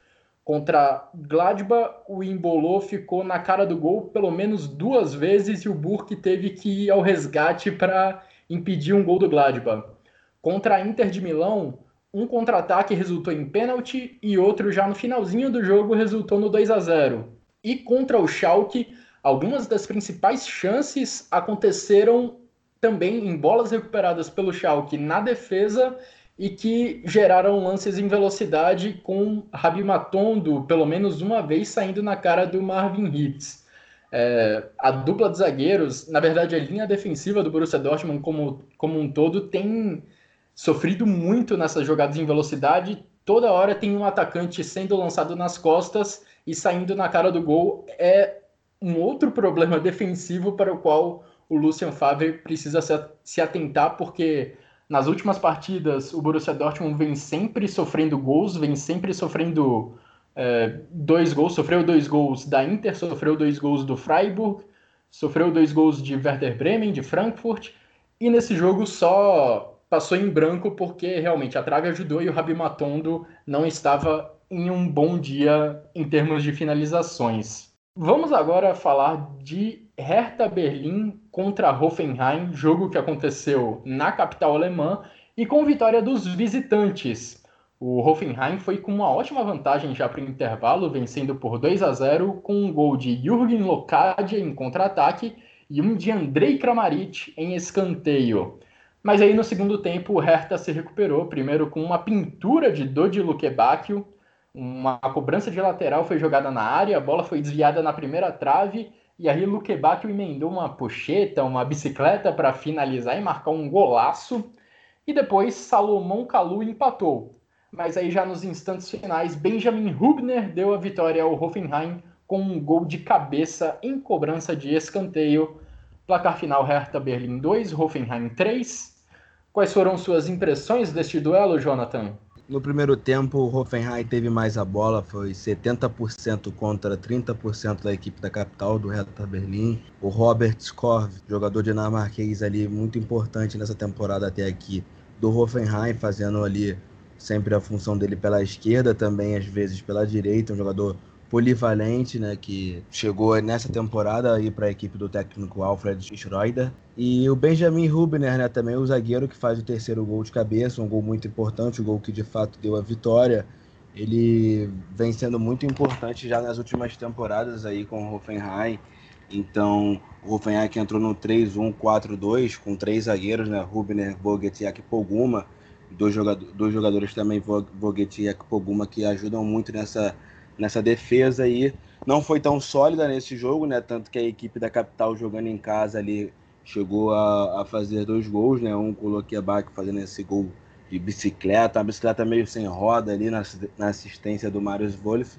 Contra Gladbach, o Imbolô ficou na cara do gol pelo menos duas vezes e o Burke teve que ir ao resgate para impedir um gol do Gladbach. Contra a Inter de Milão, um contra-ataque resultou em pênalti e outro já no finalzinho do jogo resultou no 2 a 0. E contra o Schalke, algumas das principais chances aconteceram também em bolas recuperadas pelo Schalke na defesa e que geraram lances em velocidade com Rabi Matondo pelo menos uma vez saindo na cara do Marvin Hitz. É, a dupla de zagueiros, na verdade a linha defensiva do Borussia Dortmund como, como um todo tem sofrido muito nessas jogadas em velocidade. Toda hora tem um atacante sendo lançado nas costas e saindo na cara do gol. É um outro problema defensivo para o qual o Lucien Favre precisa se atentar, porque nas últimas partidas, o Borussia Dortmund vem sempre sofrendo gols, vem sempre sofrendo é, dois gols. Sofreu dois gols da Inter, sofreu dois gols do Freiburg, sofreu dois gols de Werder Bremen, de Frankfurt. E nesse jogo só passou em branco porque realmente a trave ajudou e o Rabi Matondo não estava em um bom dia em termos de finalizações. Vamos agora falar de Hertha Berlim contra Hoffenheim, jogo que aconteceu na capital alemã e com vitória dos visitantes. O Hoffenheim foi com uma ótima vantagem já para o intervalo, vencendo por 2 a 0 com um gol de Jürgen Lokadia em contra-ataque e um de Andrei Kramaric em escanteio. Mas aí no segundo tempo o Hertha se recuperou, primeiro com uma pintura de Dodi Lukebakio, uma cobrança de lateral foi jogada na área, a bola foi desviada na primeira trave e aí Luque Bacchio emendou uma pocheta, uma bicicleta para finalizar e marcar um golaço. E depois Salomão Kalu empatou. Mas aí já nos instantes finais, Benjamin Hubner deu a vitória ao Hoffenheim com um gol de cabeça em cobrança de escanteio. Placar final Hertha Berlim 2, Hoffenheim 3. Quais foram suas impressões deste duelo, Jonathan? No primeiro tempo, o Hoffenheim teve mais a bola, foi 70% contra 30% da equipe da capital, do Hertha Berlim. O Robert Skorv, jogador dinamarquês ali, muito importante nessa temporada até aqui, do Hoffenheim, fazendo ali sempre a função dele pela esquerda, também às vezes pela direita, um jogador polivalente, né, que chegou nessa temporada aí para a equipe do técnico Alfred Schroeder. E o Benjamin Rubner, né, também o zagueiro que faz o terceiro gol de cabeça, um gol muito importante, um gol que de fato deu a vitória. Ele vem sendo muito importante já nas últimas temporadas aí com o Hoffenheim. Então, o Hoffenheim que entrou no 3-1-4-2 com três zagueiros, né, Rubner, Boget e Akpoguma, dois, jogadores, dois jogadores também, Boget e Akpoguma, que ajudam muito nessa nessa defesa aí. Não foi tão sólida nesse jogo, né? Tanto que a equipe da capital jogando em casa ali chegou a, a fazer dois gols, né? Um com o Loquebac fazendo esse gol de bicicleta, uma bicicleta meio sem roda ali na, na assistência do Marius Wolff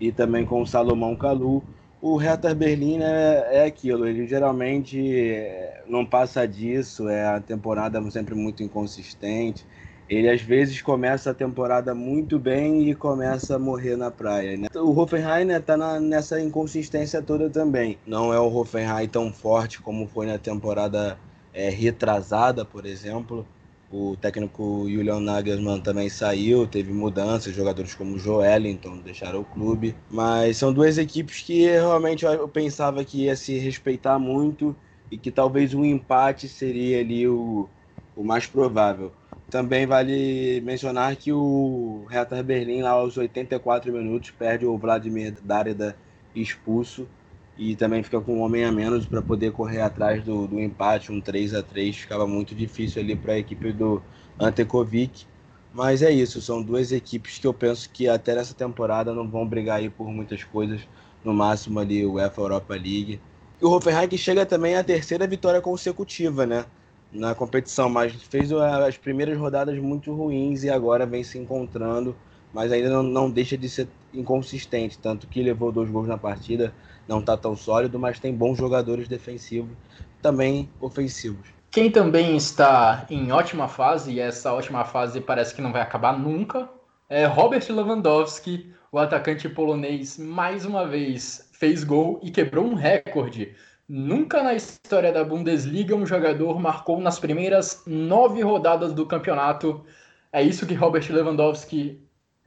e também com o Salomão Kalu. O Hertha Berlim é, é aquilo, ele geralmente é, não passa disso, é a temporada sempre muito inconsistente. Ele às vezes começa a temporada muito bem e começa a morrer na praia. Né? O Hoffenheim né, nessa inconsistência toda também. Não é o Hoffenheim tão forte como foi na temporada é, retrasada, por exemplo. O técnico Julian Nagelsmann também saiu, teve mudanças, jogadores como Joelinton deixaram o clube. Mas são duas equipes que realmente eu pensava que ia se respeitar muito e que talvez um empate seria ali o, o mais provável. Também vale mencionar que o Hertha Berlim, lá aos 84 minutos, perde o Vladimir Darida expulso e também fica com um homem a menos para poder correr atrás do, do, empate, um 3 a 3 ficava muito difícil ali para a equipe do Antekovic. Mas é isso, são duas equipes que eu penso que até nessa temporada não vão brigar aí por muitas coisas, no máximo ali o UEFA Europa League. E o Hoffenheim chega também à terceira vitória consecutiva, né? Na competição, mas fez as primeiras rodadas muito ruins e agora vem se encontrando, mas ainda não, não deixa de ser inconsistente, tanto que levou dois gols na partida, não está tão sólido, mas tem bons jogadores defensivos, também ofensivos. Quem também está em ótima fase, e essa ótima fase parece que não vai acabar nunca, é Robert Lewandowski, o atacante polonês, mais uma vez fez gol e quebrou um recorde. Nunca na história da Bundesliga um jogador marcou nas primeiras nove rodadas do campeonato. É isso que Robert Lewandowski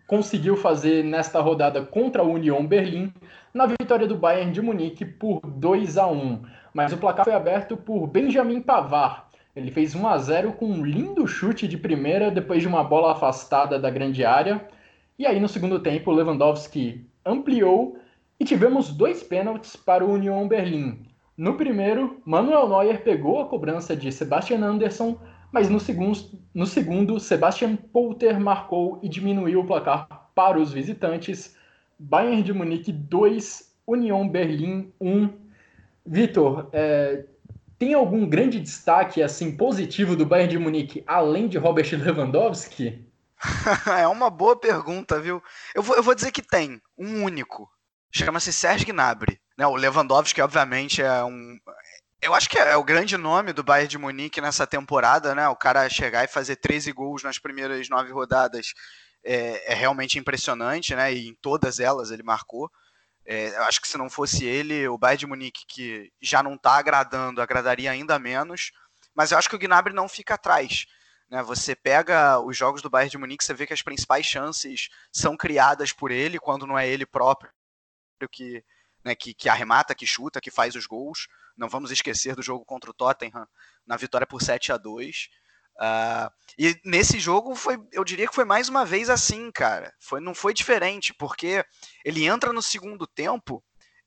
conseguiu fazer nesta rodada contra a Union Berlim, na vitória do Bayern de Munique por 2 a 1. Mas o placar foi aberto por Benjamin Pavard. Ele fez 1 a 0 com um lindo chute de primeira depois de uma bola afastada da grande área. E aí no segundo tempo, Lewandowski ampliou e tivemos dois pênaltis para o Union Berlim. No primeiro, Manuel Neuer pegou a cobrança de Sebastian Anderson mas no segundo, no segundo Sebastian Polter marcou e diminuiu o placar para os visitantes. Bayern de Munique 2, União Berlim 1. Vitor, é, tem algum grande destaque assim positivo do Bayern de Munique, além de Robert Lewandowski? é uma boa pergunta, viu? Eu vou, eu vou dizer que tem, um único. Chama-se Serge Gnabry. Né? O Lewandowski, obviamente, é um, eu acho que é, o grande nome do Bayern de Munique nessa temporada, né? O cara chegar e fazer 13 gols nas primeiras nove rodadas é, é realmente impressionante, né? E em todas elas ele marcou. É, eu acho que se não fosse ele, o Bayern de Munique, que já não está agradando, agradaria ainda menos. Mas eu acho que o Gnabry não fica atrás. Né? Você pega os jogos do Bayern de Munique, você vê que as principais chances são criadas por ele, quando não é ele próprio que, né, que, que arremata, que chuta, que faz os gols. Não vamos esquecer do jogo contra o Tottenham na vitória por 7 a 2 uh, ah, E nesse jogo foi, eu diria que foi mais uma vez assim, cara. Foi, não foi diferente, porque ele entra no segundo tempo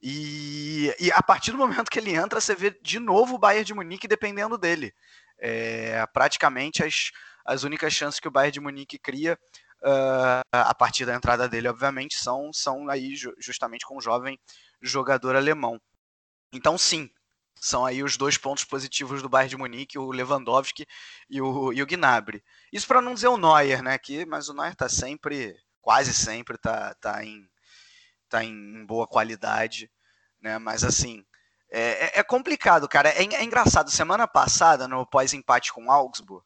e, e a partir do momento que ele entra, você vê de novo o Bayern de Munique dependendo dele. É, praticamente as, as únicas chances que o Bayern de Munique cria uh, a partir da entrada dele, obviamente, são, são aí justamente com o jovem jogador alemão. Então, sim, são aí os dois pontos positivos do Bayern de Munique, o Lewandowski e o, e o Gnabry. Isso para não dizer o Neuer, né? Que, mas o Neuer está sempre, quase sempre, tá, tá, em, tá em boa qualidade, né? Mas assim, é, é, é complicado, cara. É, é, engraçado. Semana passada, no pós-empate com o Augsburg,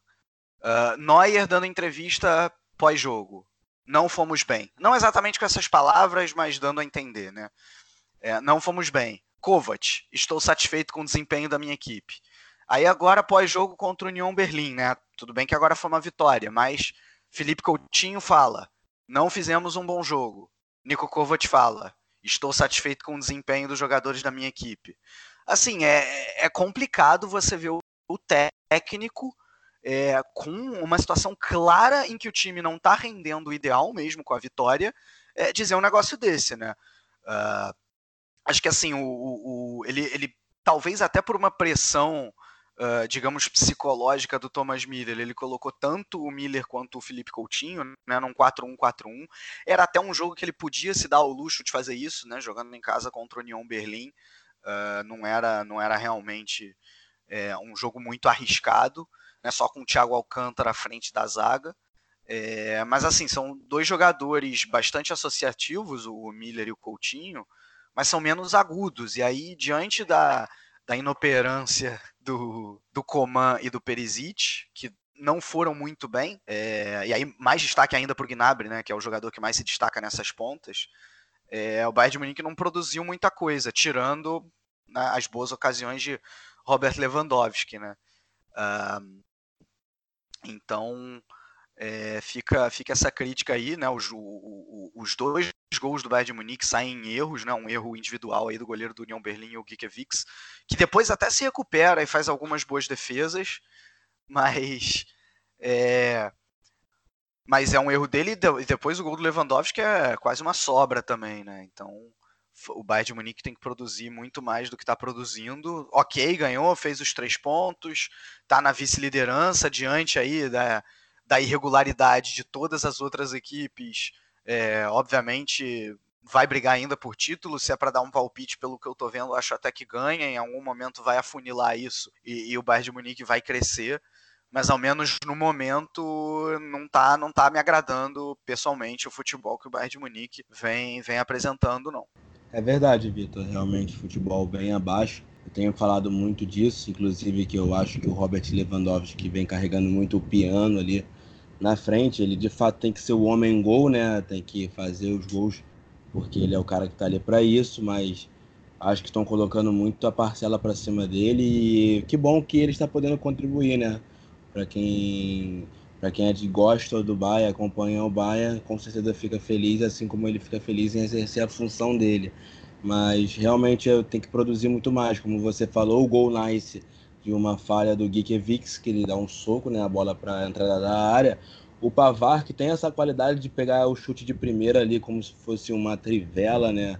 uh, Neuer dando entrevista pós-jogo. Não fomos bem. Não exatamente com essas palavras, mas dando a entender, né? É, não fomos bem. Kovac, estou satisfeito com o desempenho da minha equipe. Aí agora, após jogo contra o União Berlim, né? Tudo bem que agora foi uma vitória, mas Felipe Coutinho fala: não fizemos um bom jogo. Nico Kovac fala: estou satisfeito com o desempenho dos jogadores da minha equipe. Assim, é, é complicado você ver o técnico é, com uma situação clara em que o time não está rendendo o ideal mesmo com a vitória, é, dizer um negócio desse, né? Uh, acho que assim, o, o, ele, ele talvez até por uma pressão uh, digamos, psicológica do Thomas Miller. Ele colocou tanto o Miller quanto o Felipe Coutinho, né, num 4-1-4-1. Era até um jogo que ele podia se dar o luxo de fazer isso, né, jogando em casa contra o Union Berlim. Uh, não, era, não era realmente é, um jogo muito arriscado, né, só com o Thiago Alcântara à frente da zaga. É, mas assim, são dois jogadores bastante associativos, o Miller e o Coutinho, mas são menos agudos. E aí, diante da, da inoperância do, do Coman e do Perisic, que não foram muito bem, é, e aí mais destaque ainda para o Gnabry, né, que é o jogador que mais se destaca nessas pontas, é, o Bayern de Munique não produziu muita coisa, tirando né, as boas ocasiões de Robert Lewandowski, né? Uh, então é, fica, fica essa crítica aí, né? Os, o, os dois gols do Bayern de Munique saem em erros, né? Um erro individual aí do goleiro do União Berlim, o Gikiewicz, que depois até se recupera e faz algumas boas defesas, mas é, mas é um erro dele e depois o gol do Lewandowski é quase uma sobra também, né? Então o Bayern de Munique tem que produzir muito mais do que está produzindo. Ok, ganhou, fez os três pontos, está na vice-liderança diante aí da da irregularidade de todas as outras equipes, é, obviamente vai brigar ainda por título. Se é para dar um palpite, pelo que eu estou vendo, acho até que ganha. Em algum momento vai afunilar isso e, e, o Bayern de Munique vai crescer. Mas ao menos no momento não tá, não tá me agradando pessoalmente o futebol que o Bayern de Munique vem, vem apresentando, não. É verdade, Vitor. Realmente futebol bem abaixo. Eu tenho falado muito disso, inclusive que eu acho que o Robert Lewandowski vem carregando muito o piano ali na frente. Ele de fato tem que ser o homem gol, né? Tem que fazer os gols porque ele é o cara que está ali para isso, mas acho que estão colocando muito a parcela para cima dele e que bom que ele está podendo contribuir, né? Para quem para quem é de gosta do Bahia, acompanha o Bahia, com certeza fica feliz, assim como ele fica feliz em exercer a função dele. Mas realmente eu tenho que produzir muito mais, como você falou, o gol nice de uma falha do Gikiewicz, que ele dá um soco, né, a bola para a entrada da área. O Pavar, que tem essa qualidade de pegar o chute de primeira ali como se fosse uma trivela, né,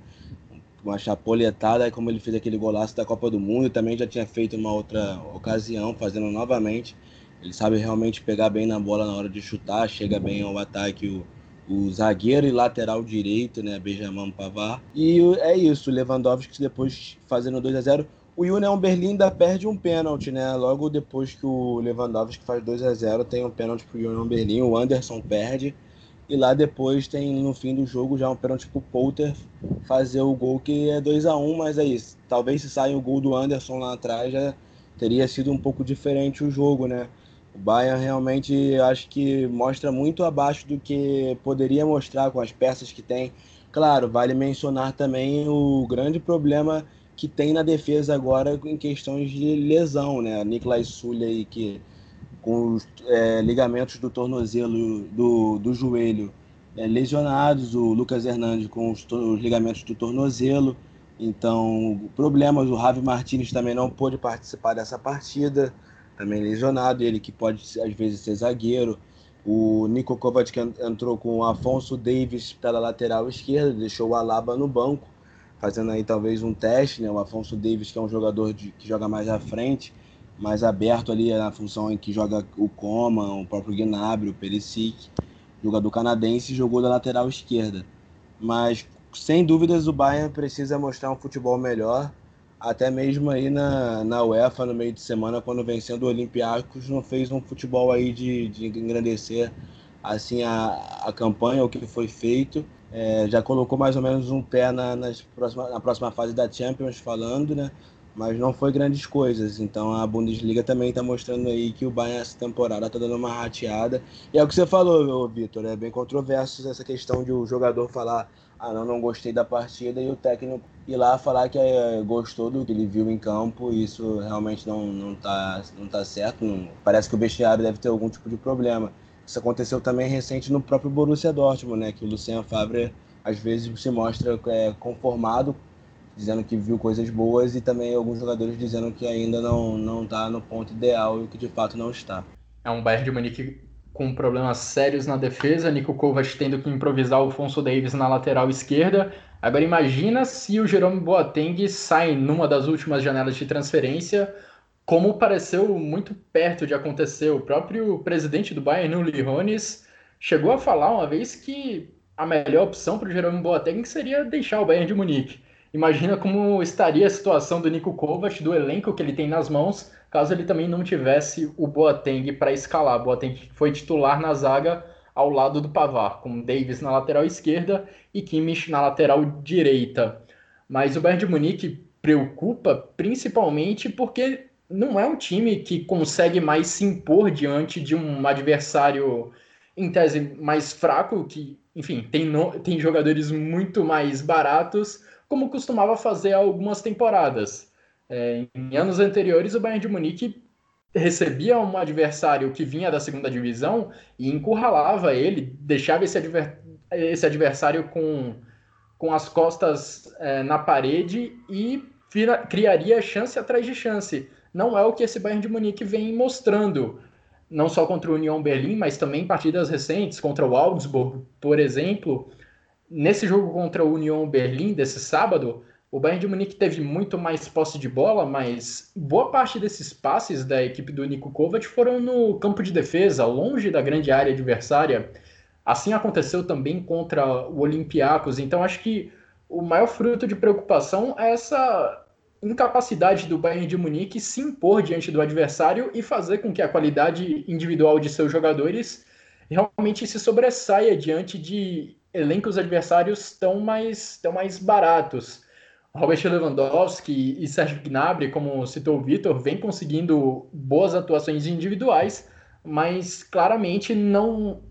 uma chapoletada, como ele fez aquele golaço da Copa do Mundo, também já tinha feito uma outra ocasião, fazendo novamente. Ele sabe realmente pegar bem na bola na hora de chutar, chega bem ao ataque o, o zagueiro e lateral direito, né, Benjamin Pavar. E é isso, Lewandowski depois fazendo 2 a 0 o Union Berlim ainda perde um pênalti, né? Logo depois que o Lewandowski faz 2 a 0 tem um pênalti pro Union Berlim, o Anderson perde. E lá depois tem, no fim do jogo, já um pênalti pro Poulter fazer o gol que é 2 a 1 mas é isso. Talvez se saia o gol do Anderson lá atrás, já teria sido um pouco diferente o jogo, né? O Bayern realmente acho que mostra muito abaixo do que poderia mostrar com as peças que tem. Claro, vale mencionar também o grande problema que tem na defesa agora em questões de lesão, né? Nicolas Sully aí que com os é, ligamentos do tornozelo do, do joelho é, lesionados, o Lucas Hernandes com os, os, ligamentos do tornozelo. Então, problemas, o Ravi Martinez também não pôde participar dessa partida, também lesionado, ele que pode às vezes ser zagueiro. O Nico Kovac entrou com o Afonso Davis pela lateral esquerda, deixou o Alaba no banco fazendo aí talvez um teste, né? O Afonso Davis, que é um jogador de, que joga mais à frente, mais aberto ali na função em que joga o Coma, o próprio Gnabry, o Perisic, jogador canadense, jogou da lateral esquerda. Mas sem dúvidas o Bayern precisa mostrar um futebol melhor, até mesmo aí na, na UEFA no meio de semana, quando vencendo o Olympiacos, não fez um futebol aí de, de engrandecer assim a, a campanha, o que foi feito é, já colocou mais ou menos um pé na, nas próxima, na próxima fase da Champions, falando, né? Mas não foi grandes coisas. Então a Bundesliga também está mostrando aí que o Bayern essa temporada está dando uma rateada. E é o que você falou, Vitor, é bem controverso essa questão de o jogador falar ah, não, não gostei da partida, e o técnico ir lá falar que é, gostou do que ele viu em campo, isso realmente não, não, tá, não tá certo. Não, parece que o vestiário deve ter algum tipo de problema. Isso aconteceu também recente no próprio Borussia Dortmund, né? Que o Lucien Favre às vezes se mostra é, conformado, dizendo que viu coisas boas e também alguns jogadores dizendo que ainda não não está no ponto ideal e que de fato não está. É um Bayern de Munique com problemas sérios na defesa, Nico Kovac tendo que improvisar o Alfonso Davis na lateral esquerda. Agora imagina se o Jerome Boateng sai numa das últimas janelas de transferência como pareceu muito perto de acontecer. O próprio presidente do Bayern, Uli Hoeneß, chegou a falar uma vez que a melhor opção para o Jerome Boateng seria deixar o Bayern de Munique. Imagina como estaria a situação do Nico Kovac, do elenco que ele tem nas mãos, caso ele também não tivesse o Boateng para escalar. Boateng foi titular na zaga ao lado do Pavar, com Davis na lateral esquerda e Kimmich na lateral direita. Mas o Bayern de Munique preocupa principalmente porque não é um time que consegue mais se impor diante de um adversário em tese mais fraco, que, enfim, tem, no, tem jogadores muito mais baratos, como costumava fazer algumas temporadas. É, em anos anteriores, o Bayern de Munique recebia um adversário que vinha da segunda divisão e encurralava ele, deixava esse, adver esse adversário com, com as costas é, na parede e criaria chance atrás de chance. Não é o que esse Bayern de Munique vem mostrando, não só contra o Union Berlim, mas também partidas recentes, contra o Augsburg, por exemplo. Nesse jogo contra o Union Berlim, desse sábado, o Bayern de Munique teve muito mais posse de bola, mas boa parte desses passes da equipe do Niko Kovac foram no campo de defesa, longe da grande área adversária. Assim aconteceu também contra o Olympiacos. Então acho que o maior fruto de preocupação é essa incapacidade do Bayern de Munique se impor diante do adversário e fazer com que a qualidade individual de seus jogadores realmente se sobressaia diante de elencos adversários tão mais, mais baratos. Robert Lewandowski e Sérgio Gnabry, como citou o Vitor, vem conseguindo boas atuações individuais, mas claramente não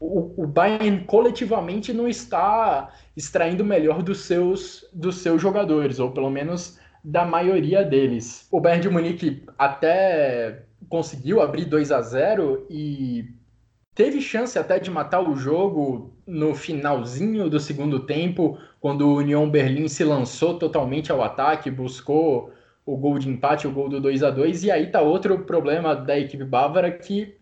o, o Bayern coletivamente não está extraindo o melhor dos seus dos seus jogadores, ou pelo menos da maioria deles. O Bayern de Munique até conseguiu abrir 2 a 0 e teve chance até de matar o jogo no finalzinho do segundo tempo, quando o Union Berlim se lançou totalmente ao ataque, buscou o gol de empate, o gol do 2 a 2 e aí tá outro problema da equipe bávara que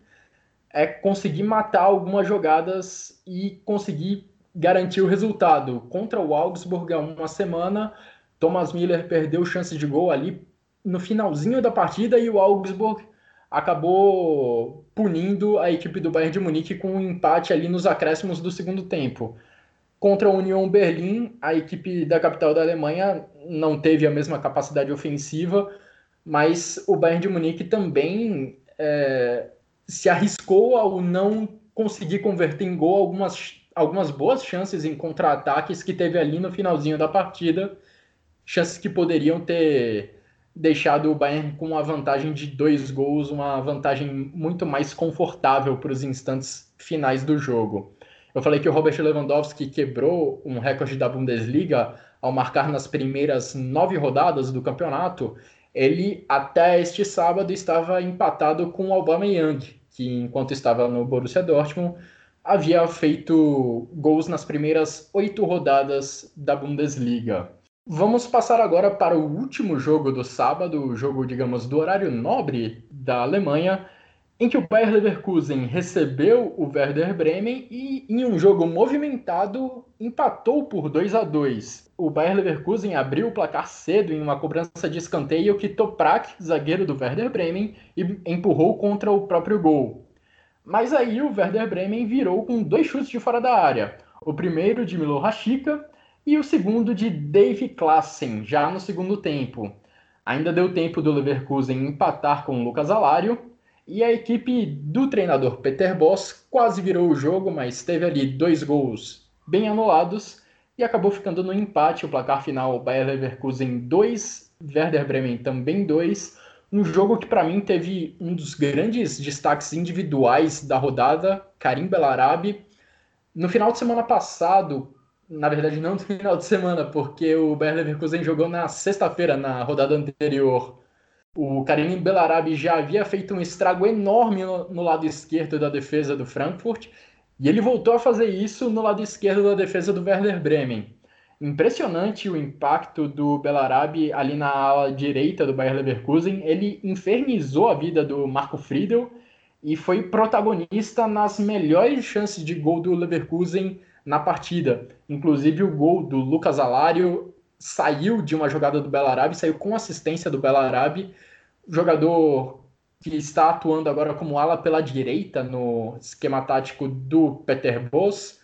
é conseguir matar algumas jogadas e conseguir garantir o resultado. Contra o Augsburg há uma semana, Thomas Miller perdeu chance de gol ali no finalzinho da partida e o Augsburg acabou punindo a equipe do Bayern de Munique com um empate ali nos acréscimos do segundo tempo. Contra a Union Berlim, a equipe da capital da Alemanha não teve a mesma capacidade ofensiva, mas o Bayern de Munique também é, se arriscou ao não conseguir converter em gol algumas, algumas boas chances em contra-ataques que teve ali no finalzinho da partida, chances que poderiam ter deixado o Bayern com uma vantagem de dois gols, uma vantagem muito mais confortável para os instantes finais do jogo. Eu falei que o Robert Lewandowski quebrou um recorde da Bundesliga ao marcar nas primeiras nove rodadas do campeonato. Ele, até este sábado, estava empatado com o Aubameyang, que, enquanto estava no Borussia Dortmund, havia feito gols nas primeiras oito rodadas da Bundesliga. Vamos passar agora para o último jogo do sábado, o jogo, digamos, do horário nobre da Alemanha, em que o Bayer Leverkusen recebeu o Werder Bremen e, em um jogo movimentado, empatou por 2 a 2. O Bayer Leverkusen abriu o placar cedo em uma cobrança de escanteio que Toprak, zagueiro do Werder Bremen, empurrou contra o próprio gol. Mas aí o Werder Bremen virou com dois chutes de fora da área. O primeiro de Milo Rashica e o segundo de Dave Klassen, já no segundo tempo. Ainda deu tempo do Leverkusen empatar com o Lucas Alário, e a equipe do treinador Peter Boss quase virou o jogo, mas teve ali dois gols bem anulados e acabou ficando no empate. O placar final Bayer Leverkusen 2, Werder Bremen também 2. Um jogo que para mim teve um dos grandes destaques individuais da rodada, Karim Belarabi. No final de semana passado, na verdade não no final de semana, porque o Bayer Leverkusen jogou na sexta-feira, na rodada anterior. O Karim Belarabi já havia feito um estrago enorme no, no, lado esquerdo da defesa do Frankfurt, e ele voltou a fazer isso no lado esquerdo da defesa do Werder Bremen. Impressionante o impacto do Belarabi ali na ala direita do Bayer Leverkusen. Ele infernizou a vida do Marco Friedel e foi protagonista nas melhores chances de gol do Leverkusen na partida. Inclusive, o gol do Lucas Alário saiu de uma jogada do Belarabe, saiu com assistência do Belarabe, jogador que está atuando agora como ala pela direita no esquema tático do Peter Bosz,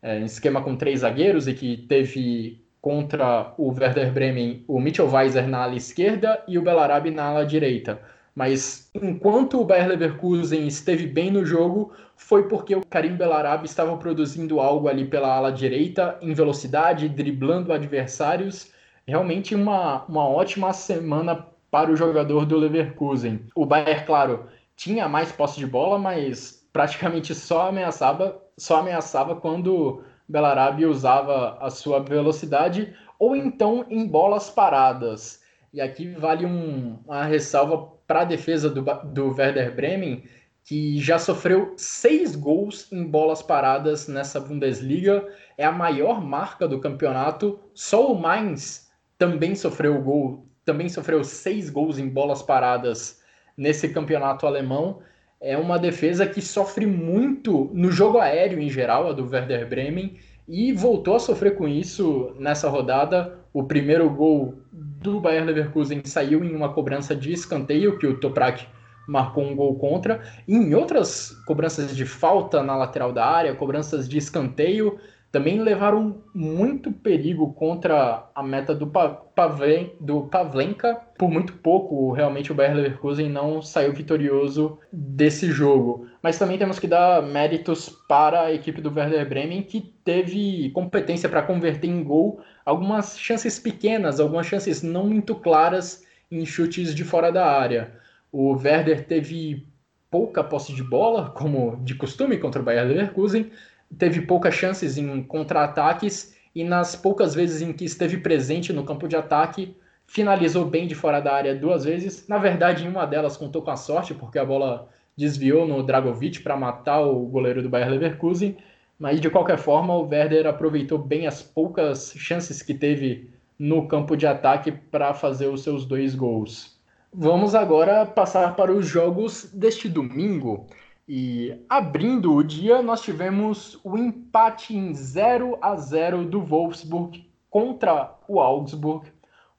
é, esquema com três zagueiros e que teve contra o Werder Bremen o Mitchell Weiser na ala esquerda e o Belarabe na ala direita. Mas enquanto o Bayer Leverkusen esteve bem no jogo, foi porque o Karim Belarabe estava produzindo algo ali pela ala direita, em velocidade, driblando adversários. Realmente uma, uma ótima semana para o jogador do Leverkusen. O Bayern, claro, tinha mais posse de bola, mas praticamente só ameaçava, só ameaçava quando Belarabe usava a sua velocidade ou então em bolas paradas. E aqui vale um, uma ressalva para a defesa do, do Werder Bremen, que já sofreu seis gols em bolas paradas nessa Bundesliga. É a maior marca do campeonato. Só o Mainz também sofreu gol, também sofreu seis gols em bolas paradas nesse campeonato alemão. É uma defesa que sofre muito no jogo aéreo em geral, a do Werder Bremen, e voltou a sofrer com isso nessa rodada. O primeiro gol do Bayern Leverkusen saiu em uma cobrança de escanteio que o Toprak marcou um gol contra. E em outras cobranças de falta na lateral da área, cobranças de escanteio, também levaram muito perigo contra a meta do, Pavlen, do Pavlenka. Por muito pouco, realmente, o Bayer Leverkusen não saiu vitorioso desse jogo. Mas também temos que dar méritos para a equipe do Werder Bremen, que teve competência para converter em gol algumas chances pequenas, algumas chances não muito claras em chutes de fora da área. O Werder teve pouca posse de bola, como de costume contra o Bayer Leverkusen, teve poucas chances em contra-ataques e nas poucas vezes em que esteve presente no campo de ataque, finalizou bem de fora da área duas vezes. Na verdade, em uma delas contou com a sorte, porque a bola desviou no Dragovic para matar o goleiro do Bayer Leverkusen. Mas de qualquer forma, o Werder aproveitou bem as poucas chances que teve no campo de ataque para fazer os seus dois gols. Vamos agora passar para os jogos deste domingo. E abrindo o dia, nós tivemos o empate em 0 a 0 do Wolfsburg contra o Augsburg.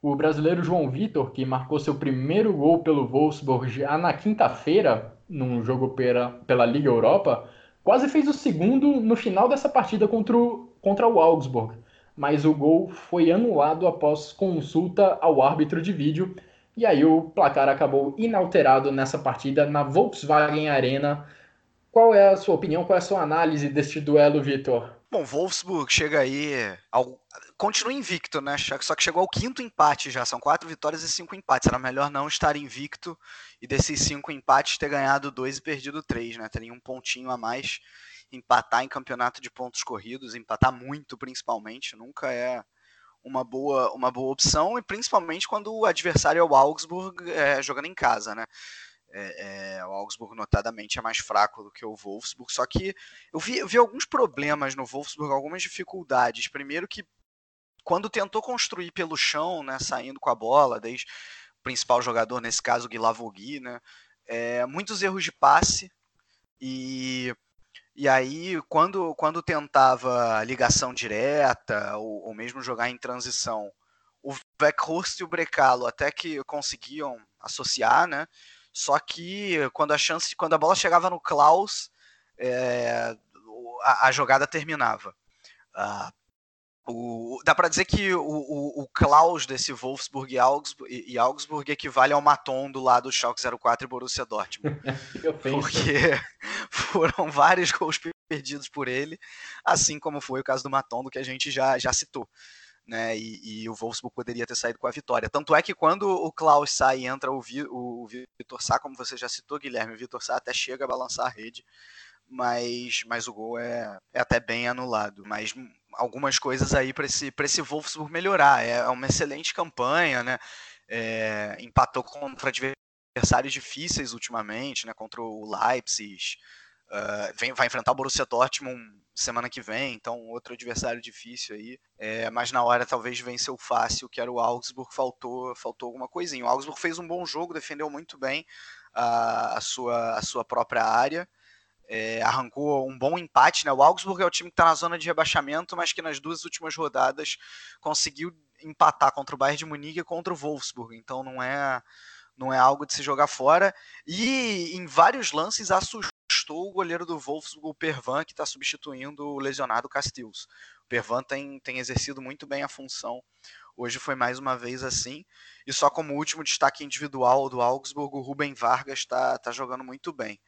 O brasileiro João Vitor, que marcou seu primeiro gol pelo Wolfsburg já na quinta-feira, num jogo pela, pela Liga Europa, quase fez o segundo no final dessa partida contra o, contra o Augsburg. Mas o gol foi anulado após consulta ao árbitro de vídeo. E aí o placar acabou inalterado nessa partida na Volkswagen Arena qual é a sua opinião, qual é a sua análise deste duelo, Vitor? Bom, Wolfsburg chega aí. Ao... Continua invicto, né? Só que chegou ao quinto empate já. São quatro vitórias e cinco empates. Era melhor não estar invicto e desses cinco empates ter ganhado dois e perdido três, né? Teria um pontinho a mais. Empatar em campeonato de pontos corridos, empatar muito principalmente, nunca é uma boa, uma boa opção, e principalmente quando o adversário é o Augsburg é, jogando em casa, né? É, é, o Augsburg, notadamente, é mais fraco do que o Wolfsburg. Só que eu vi, eu vi alguns problemas no Wolfsburg, algumas dificuldades. Primeiro, que quando tentou construir pelo chão, né, saindo com a bola, desde o principal jogador, nesse caso, Guilavogui, né, é, muitos erros de passe. E, e aí, quando, quando tentava ligação direta, ou, ou mesmo jogar em transição, o Weghorst e o Brecalo até que conseguiam associar, né? Só que quando a chance, quando a bola chegava no Klaus, é, a, a, jogada terminava. Uh, o, dá para dizer que o, o, o, Klaus desse Wolfsburg e Augsburg, e Augsburg equivale ao Maton do lado do Schalke 04 e Borussia Dortmund. porque foram vários gols perdidos por ele, assim como foi o caso do Maton, do que a gente já, já citou né? E, e, o Wolfsburg poderia ter saído com a vitória. Tanto é que quando o Klaus sai e entra o, Vi, o Vitor Sá, como você já citou, Guilherme, o Vitor Sá até chega a balançar a rede, mas, mas o gol é, é até bem anulado. Mas algumas coisas aí para esse, esse Wolfsburg melhorar. É, é uma excelente campanha, né? É, empatou contra adversários difíceis ultimamente, né? Contra o Leipzig. Uh, vem, vai enfrentar o Borussia Dortmund semana que vem, então outro adversário difícil aí. É, mas na hora talvez venceu fácil, que era o Augsburg, faltou, faltou alguma coisinha. O Augsburg fez um bom jogo, defendeu muito bem a, a sua, a sua própria área. É, arrancou um bom empate, né? O Augsburg é o time que está na zona de rebaixamento, mas que nas duas últimas rodadas conseguiu empatar contra o Bayern de Munique e contra o Wolfsburg. Então não é não é algo de se jogar fora. E em vários lances assustou o goleiro do Wolfsburg, o Pervan, que está substituindo o lesionado Castells. O Pervan tem, tem exercido muito bem a função. Hoje foi mais uma vez assim. E só como último destaque individual do Augsburg, o Ruben Vargas está tá jogando muito bem.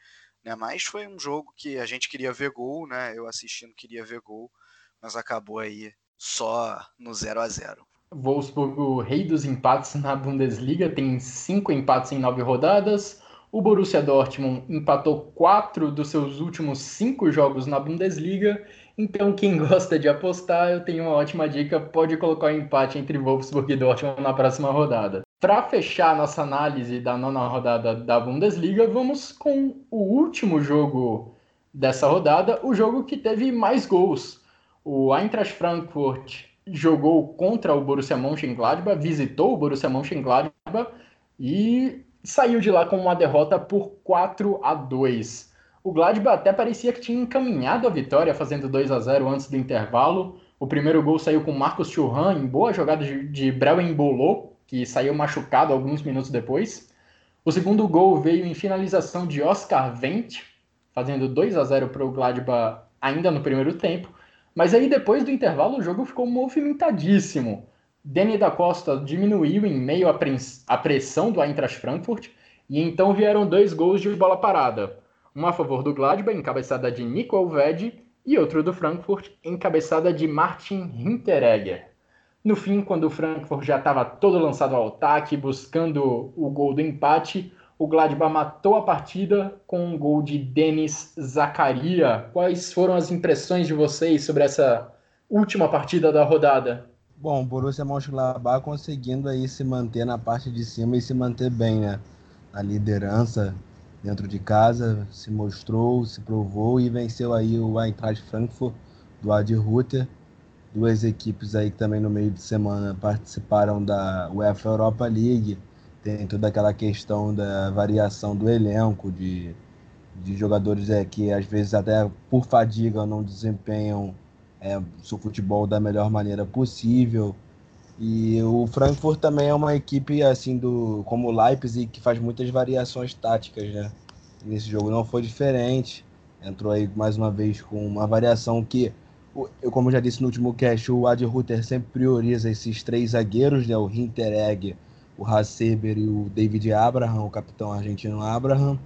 Né? Mas foi um jogo que a gente queria ver gol, né? Eu assistindo queria ver gol, mas acabou aí só no 0 a 0 Wolfsburg, o rei dos empates na Bundesliga, tem cinco empates em nove rodadas. O Borussia Dortmund empatou quatro dos seus últimos cinco jogos na Bundesliga. Então, quem gosta de apostar, eu tenho uma ótima dica: pode colocar o um empate entre Wolfsburg e Dortmund na próxima rodada. Para fechar nossa análise da nona rodada da Bundesliga, vamos com o último jogo dessa rodada, o jogo que teve mais gols. O Eintracht Frankfurt jogou contra o Borussia Mönchengladbach, visitou o Borussia Mönchengladbach e saiu de lá com uma derrota por 4 a 2. O Gladbach até parecia que tinha encaminhado a vitória, fazendo 2 a 0 antes do intervalo. O primeiro gol saiu com Marcos Churran em boa jogada de, de que saiu machucado alguns minutos depois. O segundo gol veio em finalização de Oscar Wendt, fazendo 2 a 0 para o Gladbach ainda no primeiro tempo. Mas aí depois do intervalo o jogo ficou movimentadíssimo. Danny da Costa diminuiu em meio à pressão do Eintracht Frankfurt e então vieram dois gols de bola parada. Um a favor do Gladbach, encabeçada de Nico Alved, e outro do Frankfurt, encabeçada de Martin Hinteregger. No fim, quando o Frankfurt já estava todo lançado ao ataque, buscando o gol do empate, o Gladbach matou a partida com um gol de Denis Zakaria. Quais foram as impressões de vocês sobre essa última partida da rodada? Bom, o Borussia Mönchengladbach conseguindo aí se manter na parte de cima e se manter bem, né? A liderança dentro de casa se mostrou, se provou e venceu aí o Eintracht Frankfurt do Adi Ruther. Duas equipes aí que também no meio de semana participaram da UEFA Europa League tem toda aquela questão da variação do elenco, de, de jogadores é, que às vezes até por fadiga não desempenham é, seu futebol da melhor maneira possível. E o Frankfurt também é uma equipe assim do como o Leipzig que faz muitas variações táticas, né? Nesse jogo não foi diferente. Entrou aí mais uma vez com uma variação que eu como já disse no último cast, o Adi Rutter sempre prioriza esses três zagueiros, né? O Hinteregger, o Hasseber e o David Abraham, o capitão argentino Abraham,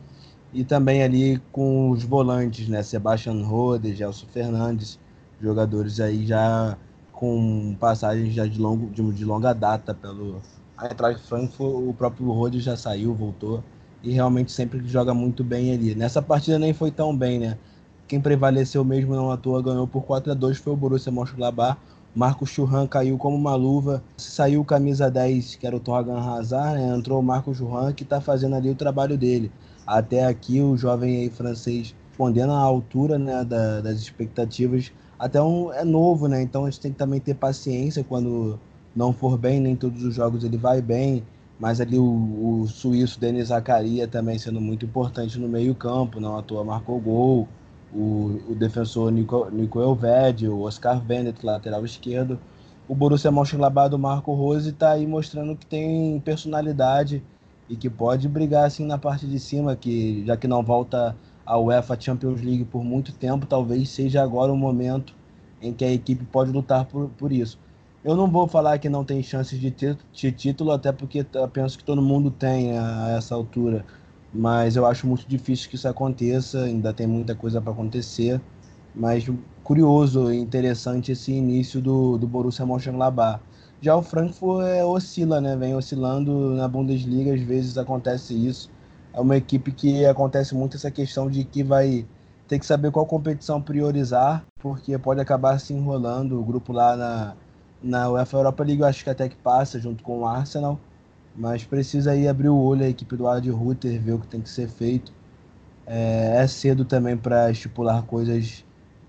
e também ali com os volantes, né, Sebastian Rode, Gelson Fernandes, jogadores aí já com passagens já de, longo, de, de longa data pelo Eintracht Frankfurt, o próprio Rode já saiu, voltou, e realmente sempre joga muito bem ali. Nessa partida nem foi tão bem, né? Quem prevaleceu mesmo não à toa ganhou por 4 a 2 foi o Borussia Mönchengladbach, Marcos Churran caiu como uma luva. Saiu camisa 10, que era o Torgan Hazard, né? entrou o Marcos Churran, que está fazendo ali o trabalho dele. Até aqui o jovem francês respondendo à altura né, da, das expectativas. Até um, é novo, né? Então a gente tem que também ter paciência quando não for bem, nem todos os jogos ele vai bem. Mas ali o, o suíço Denis Zakaria também sendo muito importante no meio campo, não à toa marcou gol o, o defensor Nico, Nico o Oscar Vendet, lateral esquerdo. O Borussia Mönchengladbach do Marco Rose está aí mostrando que tem personalidade e que pode brigar assim na parte de cima, que já que não volta a UEFA Champions League por muito tempo, talvez seja agora o momento em que a equipe pode lutar por, por isso. Eu não vou falar que não tem chances de, de título, até porque penso que todo mundo tem a, a essa altura mas eu acho muito difícil que isso aconteça, ainda tem muita coisa para acontecer, mas curioso e interessante esse início do, do Borussia Mönchengladbach. Já o Frankfurt é, oscila, né? Vem oscilando na Bundesliga, às vezes acontece isso. É uma equipe que acontece muito essa questão de que vai ter que saber qual competição priorizar, porque pode acabar se enrolando. O grupo lá na, na UEFA Europa League eu acho que até que passa, junto com o Arsenal mas precisa aí abrir o olho a equipe do Ad Ruther, ver o que tem que ser feito. É, é cedo também para estipular coisas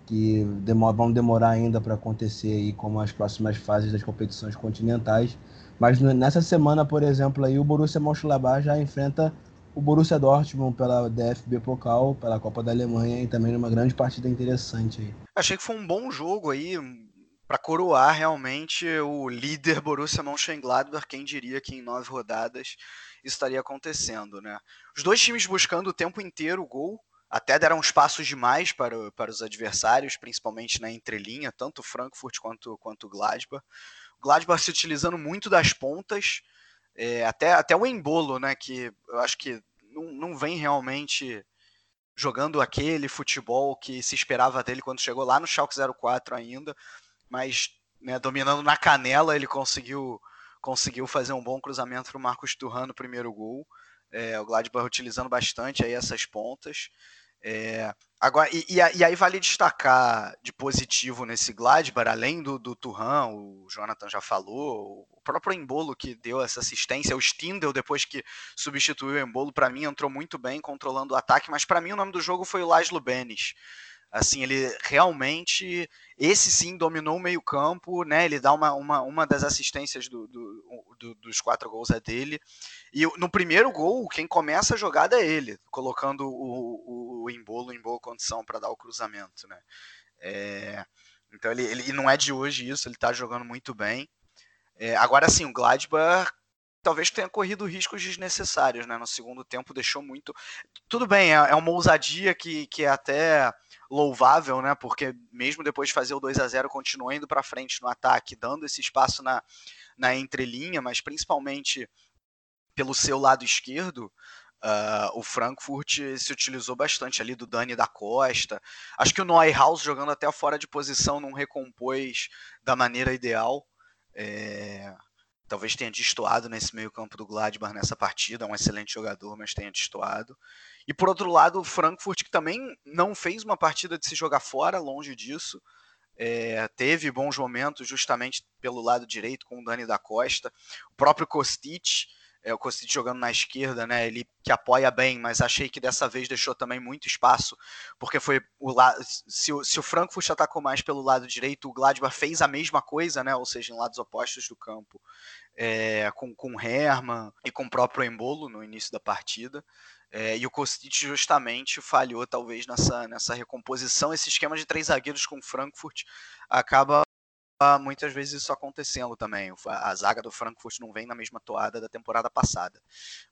que demor vão demorar ainda para acontecer aí, como as próximas fases das competições continentais. Mas nessa semana, por exemplo, aí o Borussia Mönchengladbach já enfrenta o Borussia Dortmund pela DFB Pokal, pela Copa da Alemanha e também numa grande partida interessante aí. Achei que foi um bom jogo aí, para coroar realmente o líder Borussia Mönchengladbach, quem diria que em nove rodadas isso estaria acontecendo, né? Os dois times buscando o tempo inteiro o gol, até deram espaços demais para, para os adversários, principalmente na entrelinha, tanto Frankfurt quanto, quanto Gladbach. O Gladbach se utilizando muito das pontas, é, até, até o Embolo, né, que eu acho que não, não vem realmente jogando aquele futebol que se esperava dele quando chegou lá no Schalke 04 ainda, mas né, dominando na canela ele conseguiu conseguiu fazer um bom cruzamento para o Marcos Turran no primeiro gol. É, o Gladbach utilizando bastante aí essas pontas. É, agora, e, e, aí vale destacar de positivo nesse Gladbach, além do, do Turhan, o Jonathan já falou, o próprio Embolo que deu essa assistência, o Stindel depois que substituiu o Embolo, para mim entrou muito bem controlando o ataque, mas para mim o nome do jogo foi o Laszlo Benes. Assim, ele realmente, esse sim dominou o meio-campo, né? Ele dá uma, uma, uma das assistências do, do, do, dos quatro gols é dele. E no primeiro gol, quem começa a jogada é ele, colocando o, o, o embolo em boa condição para dar o cruzamento, né? É, então ele, ele não é de hoje isso, ele está jogando muito bem. É, agora sim, o Gladbach talvez tenha corrido riscos desnecessários, né? No segundo tempo deixou muito. Tudo bem, é, é uma ousadia que, que é até louvável, né? Porque mesmo depois de fazer o 2 a 0 continuou indo para frente no ataque, dando esse espaço na, na entrelinha, mas principalmente pelo seu lado esquerdo, Uh, o Frankfurt se utilizou bastante ali do Dani da Costa. Acho que o Neuhaus jogando até fora de posição não recompôs da maneira ideal. É... Talvez tenha destoado nesse meio campo do Gladbach nessa partida. É um excelente jogador, mas tenha destoado. E por outro lado, o Frankfurt, que também não fez uma partida de se jogar fora, longe disso. É, teve bons momentos justamente pelo lado direito com o Dani da Costa. O próprio Kostic, é, o Kostic jogando na esquerda, né? Ele que apoia bem, mas achei que dessa vez deixou também muito espaço, porque foi o lado. Se, o, se o Frankfurt atacou mais pelo lado direito, o Gladbach fez a mesma coisa, né? Ou seja, em lados opostos do campo, é, com, com Herman e com o próprio Embolo no início da partida. É, e o Kostic justamente falhou, talvez, nessa, nessa recomposição. Esse esquema de três zagueiros com Frankfurt acaba muitas vezes isso acontecendo também. A zaga do Frankfurt não vem na mesma toada da temporada passada.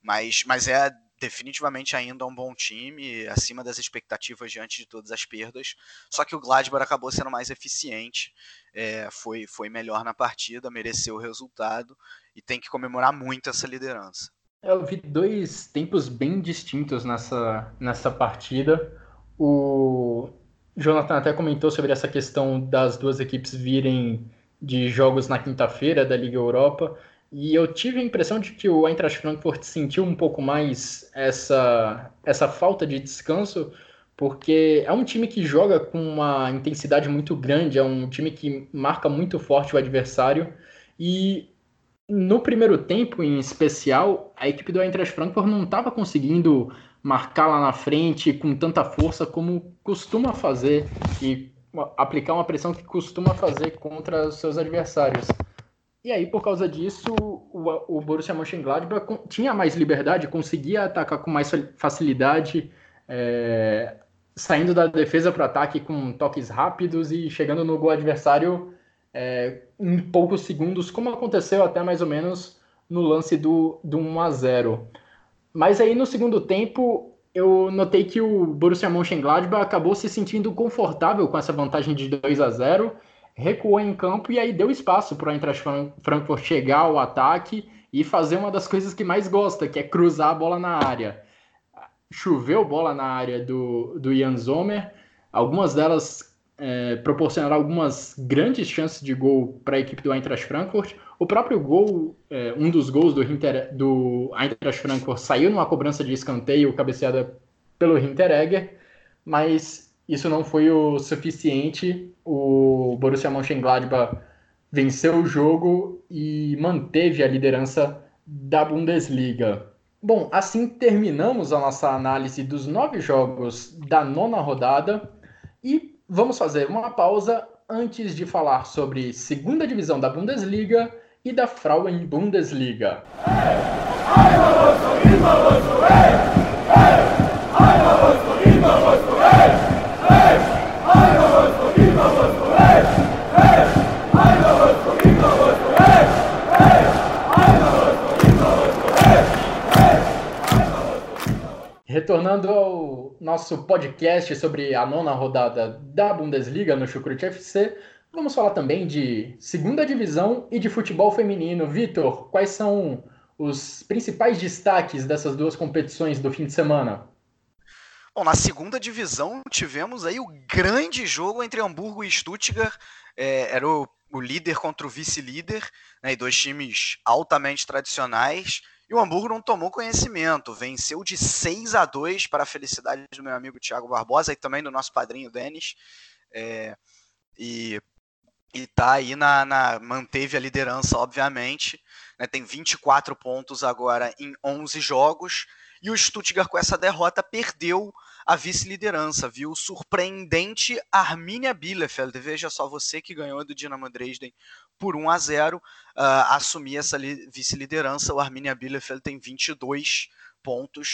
Mas, mas é definitivamente ainda um bom time, acima das expectativas diante de todas as perdas. Só que o Gladbach acabou sendo mais eficiente, é, foi, foi melhor na partida, mereceu o resultado e tem que comemorar muito essa liderança. Eu vi dois tempos bem distintos nessa, nessa partida. O Jonathan até comentou sobre essa questão das duas equipes virem de jogos na quinta-feira da Liga Europa. E eu tive a impressão de que o Eintracht Frankfurt sentiu um pouco mais essa, essa falta de descanso, porque é um time que joga com uma intensidade muito grande, é um time que marca muito forte o adversário. E no primeiro tempo, em especial, a equipe do Eintracht Frankfurt não estava conseguindo marcar lá na frente com tanta força como costuma fazer e aplicar uma pressão que costuma fazer contra os seus adversários. E aí, por causa disso, o, o Borussia Mönchengladbach tinha mais liberdade, conseguia atacar com mais facilidade, é, saindo da defesa para o ataque com toques rápidos e chegando no gol adversário é, em poucos segundos, como aconteceu até mais ou menos no lance do, do 1 a 0. Mas aí no segundo tempo eu notei que o Borussia Mönchengladbach acabou se sentindo confortável com essa vantagem de 2 a 0, recuou em campo e aí deu espaço para o Eintracht Frankfurt chegar ao ataque e fazer uma das coisas que mais gosta, que é cruzar a bola na área. Choveu bola na área do, do Jan Sommer, algumas delas é, proporcionar algumas grandes chances de gol para a equipe do Eintracht Frankfurt. O próprio gol, é, um dos gols do, Hinter, do Eintracht Frankfurt saiu numa cobrança de escanteio cabeceada pelo Hinteregger, mas isso não foi o suficiente. O Borussia Mönchengladbach venceu o jogo e manteve a liderança da Bundesliga. Bom, assim terminamos a nossa análise dos nove jogos da nona rodada e Vamos fazer uma pausa antes de falar sobre segunda divisão da Bundesliga e da Frauen Bundesliga. Retornando ao nosso podcast sobre a nona rodada da Bundesliga no Chucrute FC, vamos falar também de segunda divisão e de futebol feminino. Vitor, quais são os principais destaques dessas duas competições do fim de semana? Bom, na segunda divisão tivemos aí o grande jogo entre Hamburgo e Stuttgart. É, era o, o, líder contra o vice-líder, né, e dois times altamente tradicionais. E o Hamburgo não tomou conhecimento, venceu de 6 a 2 para a felicidade do meu amigo Thiago Barbosa e também do nosso padrinho Denis. É, e, e tá aí na, na, manteve a liderança, obviamente. Né, tem 24 pontos agora em 11 jogos. E o Stuttgart, com essa derrota, perdeu a vice-liderança, viu? Surpreendente Arminia Bielefeld. Veja só, você que ganhou do Dinamo Dresden por 1 a 0 uh, ah, assumir essa vice-liderança. O Arminia Bielefeld tem 22 pontos.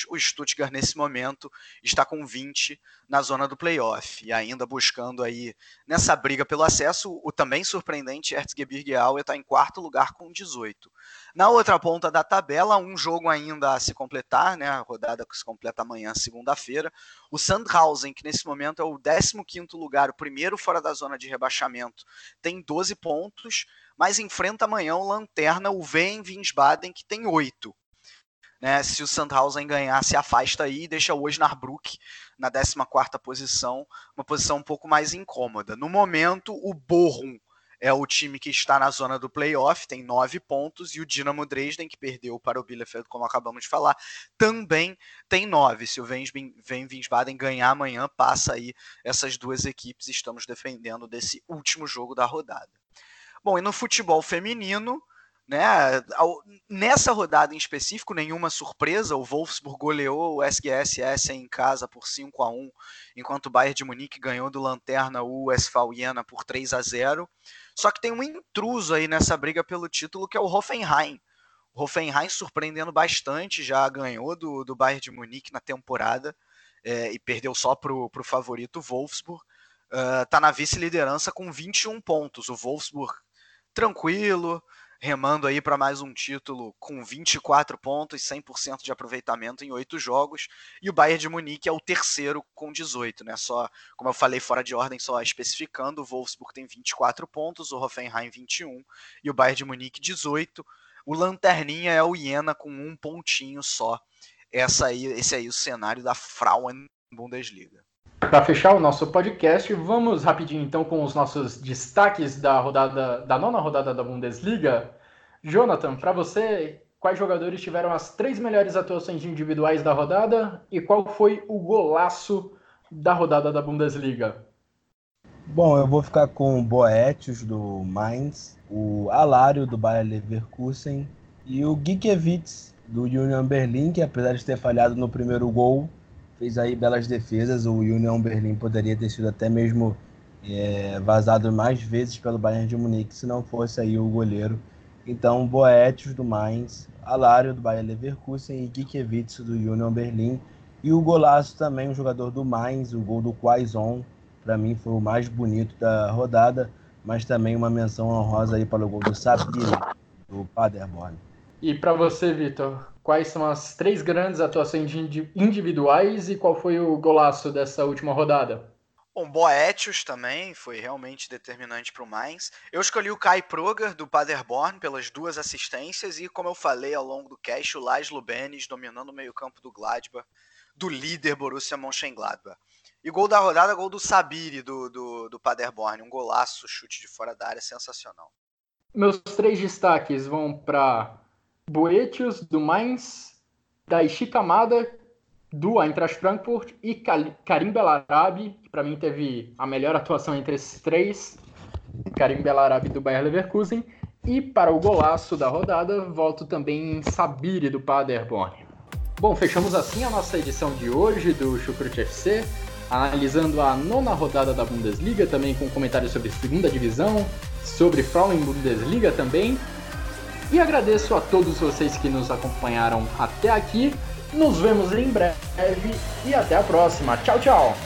O Stuttgart, nesse momento, está com 20 na zona do playoff. E ainda buscando aí, nessa briga pelo acesso, o também surpreendente Erzgebirge Aue está em quarto lugar com 18. Na outra ponta da tabela, um jogo ainda a se completar, né? A rodada que se completa amanhã, segunda-feira. O Sandhausen, que nesse momento é o 15º lugar, o primeiro fora da zona de rebaixamento, tem 12 pontos, mas enfrenta amanhã o Lanterna, o Vem Wiesbaden, que tem 8. Né, se o Sandhausen ganhar, se afasta aí e deixa o Osnabrück na 14ª posição, uma posição um pouco mais incômoda. No momento, o Bochum é o time que está na zona do playoff, tem nove pontos, e o Dinamo Dresden, que perdeu para o Bielefeld, como acabamos de falar, também tem nove. Se o Vem Wiesbaden ganhar amanhã, passa aí essas duas equipes, estamos defendendo desse último jogo da rodada. Bom, e no futebol feminino, né? Nessa rodada em específico, nenhuma surpresa. O Wolfsburg goleou o SGSS em casa por 5 a 1 enquanto o Bayern de Munique ganhou do Lanterna o Jena por 3 a 0 Só que tem um intruso aí nessa briga pelo título, que é o Hoffenheim. O Hoffenheim surpreendendo bastante, já ganhou do, do Bayern de Munique na temporada é, e perdeu só para o favorito Wolfsburg. Está uh, na vice-liderança com 21 pontos. O Wolfsburg tranquilo, remando aí para mais um título com 24 pontos, 100% de aproveitamento em oito jogos, e o Bayern de Munique é o terceiro com 18, né? Só, como eu falei fora de ordem, só especificando, o Wolfsburg tem 24 pontos, o Hoffenheim 21 e o Bayern de Munique 18. O lanterninha é o Iena com um pontinho só. Essa aí, esse aí é o cenário da Frauen Bundesliga. Para fechar o nosso podcast, vamos rapidinho então com os nossos destaques da rodada da nona rodada da Bundesliga. Jonathan, para você, quais jogadores tiveram as três melhores atuações individuais da rodada e qual foi o golaço da rodada da Bundesliga? Bom, eu vou ficar com o Boetius do Mainz, o Alário do Bayer Leverkusen e o Gikiewicz do Union Berlin, que apesar de ter falhado no primeiro gol, fez aí belas defesas. O Union Berlim poderia ter sido até mesmo é, vazado mais vezes pelo Bayern de Munique se não fosse aí o goleiro. Então, Boetius do Mainz, Alário do Bayern Leverkusen e Gikiewicz do Union Berlim. E o golaço também, um jogador do Mainz, o gol do Quaison, para mim foi o mais bonito da rodada, mas também uma menção honrosa aí para o gol do Sabiri, do Paderborn. E para você, Vitor, quais são as três grandes atuações individuais e qual foi o golaço dessa última rodada? Bom, Boetius também foi realmente determinante para o Mainz. Eu escolhi o Kai Proger, do Paderborn, pelas duas assistências, e como eu falei ao longo do cast, o Laszlo Benes dominando o meio-campo do Gladbach, do líder Borussia Mönchengladbach. E gol da rodada, gol do Sabiri, do, do, do Paderborn. Um golaço, chute de fora da área, sensacional. Meus três destaques vão para Boetius, do Mainz, Daichi Kamada, do Eintracht Frankfurt e Karim Belarabi, que para mim teve a melhor atuação entre esses três, Karim Belarabi do Bayer Leverkusen, e para o golaço da rodada, volto também em Sabiri do Paderborn. Bom, fechamos assim a nossa edição de hoje do Chucrute FC, analisando a nona rodada da Bundesliga, também com comentários sobre segunda divisão, sobre Frauen Bundesliga também, e agradeço a todos vocês que nos acompanharam até aqui. Nos vemos em breve e até a próxima. Tchau, tchau!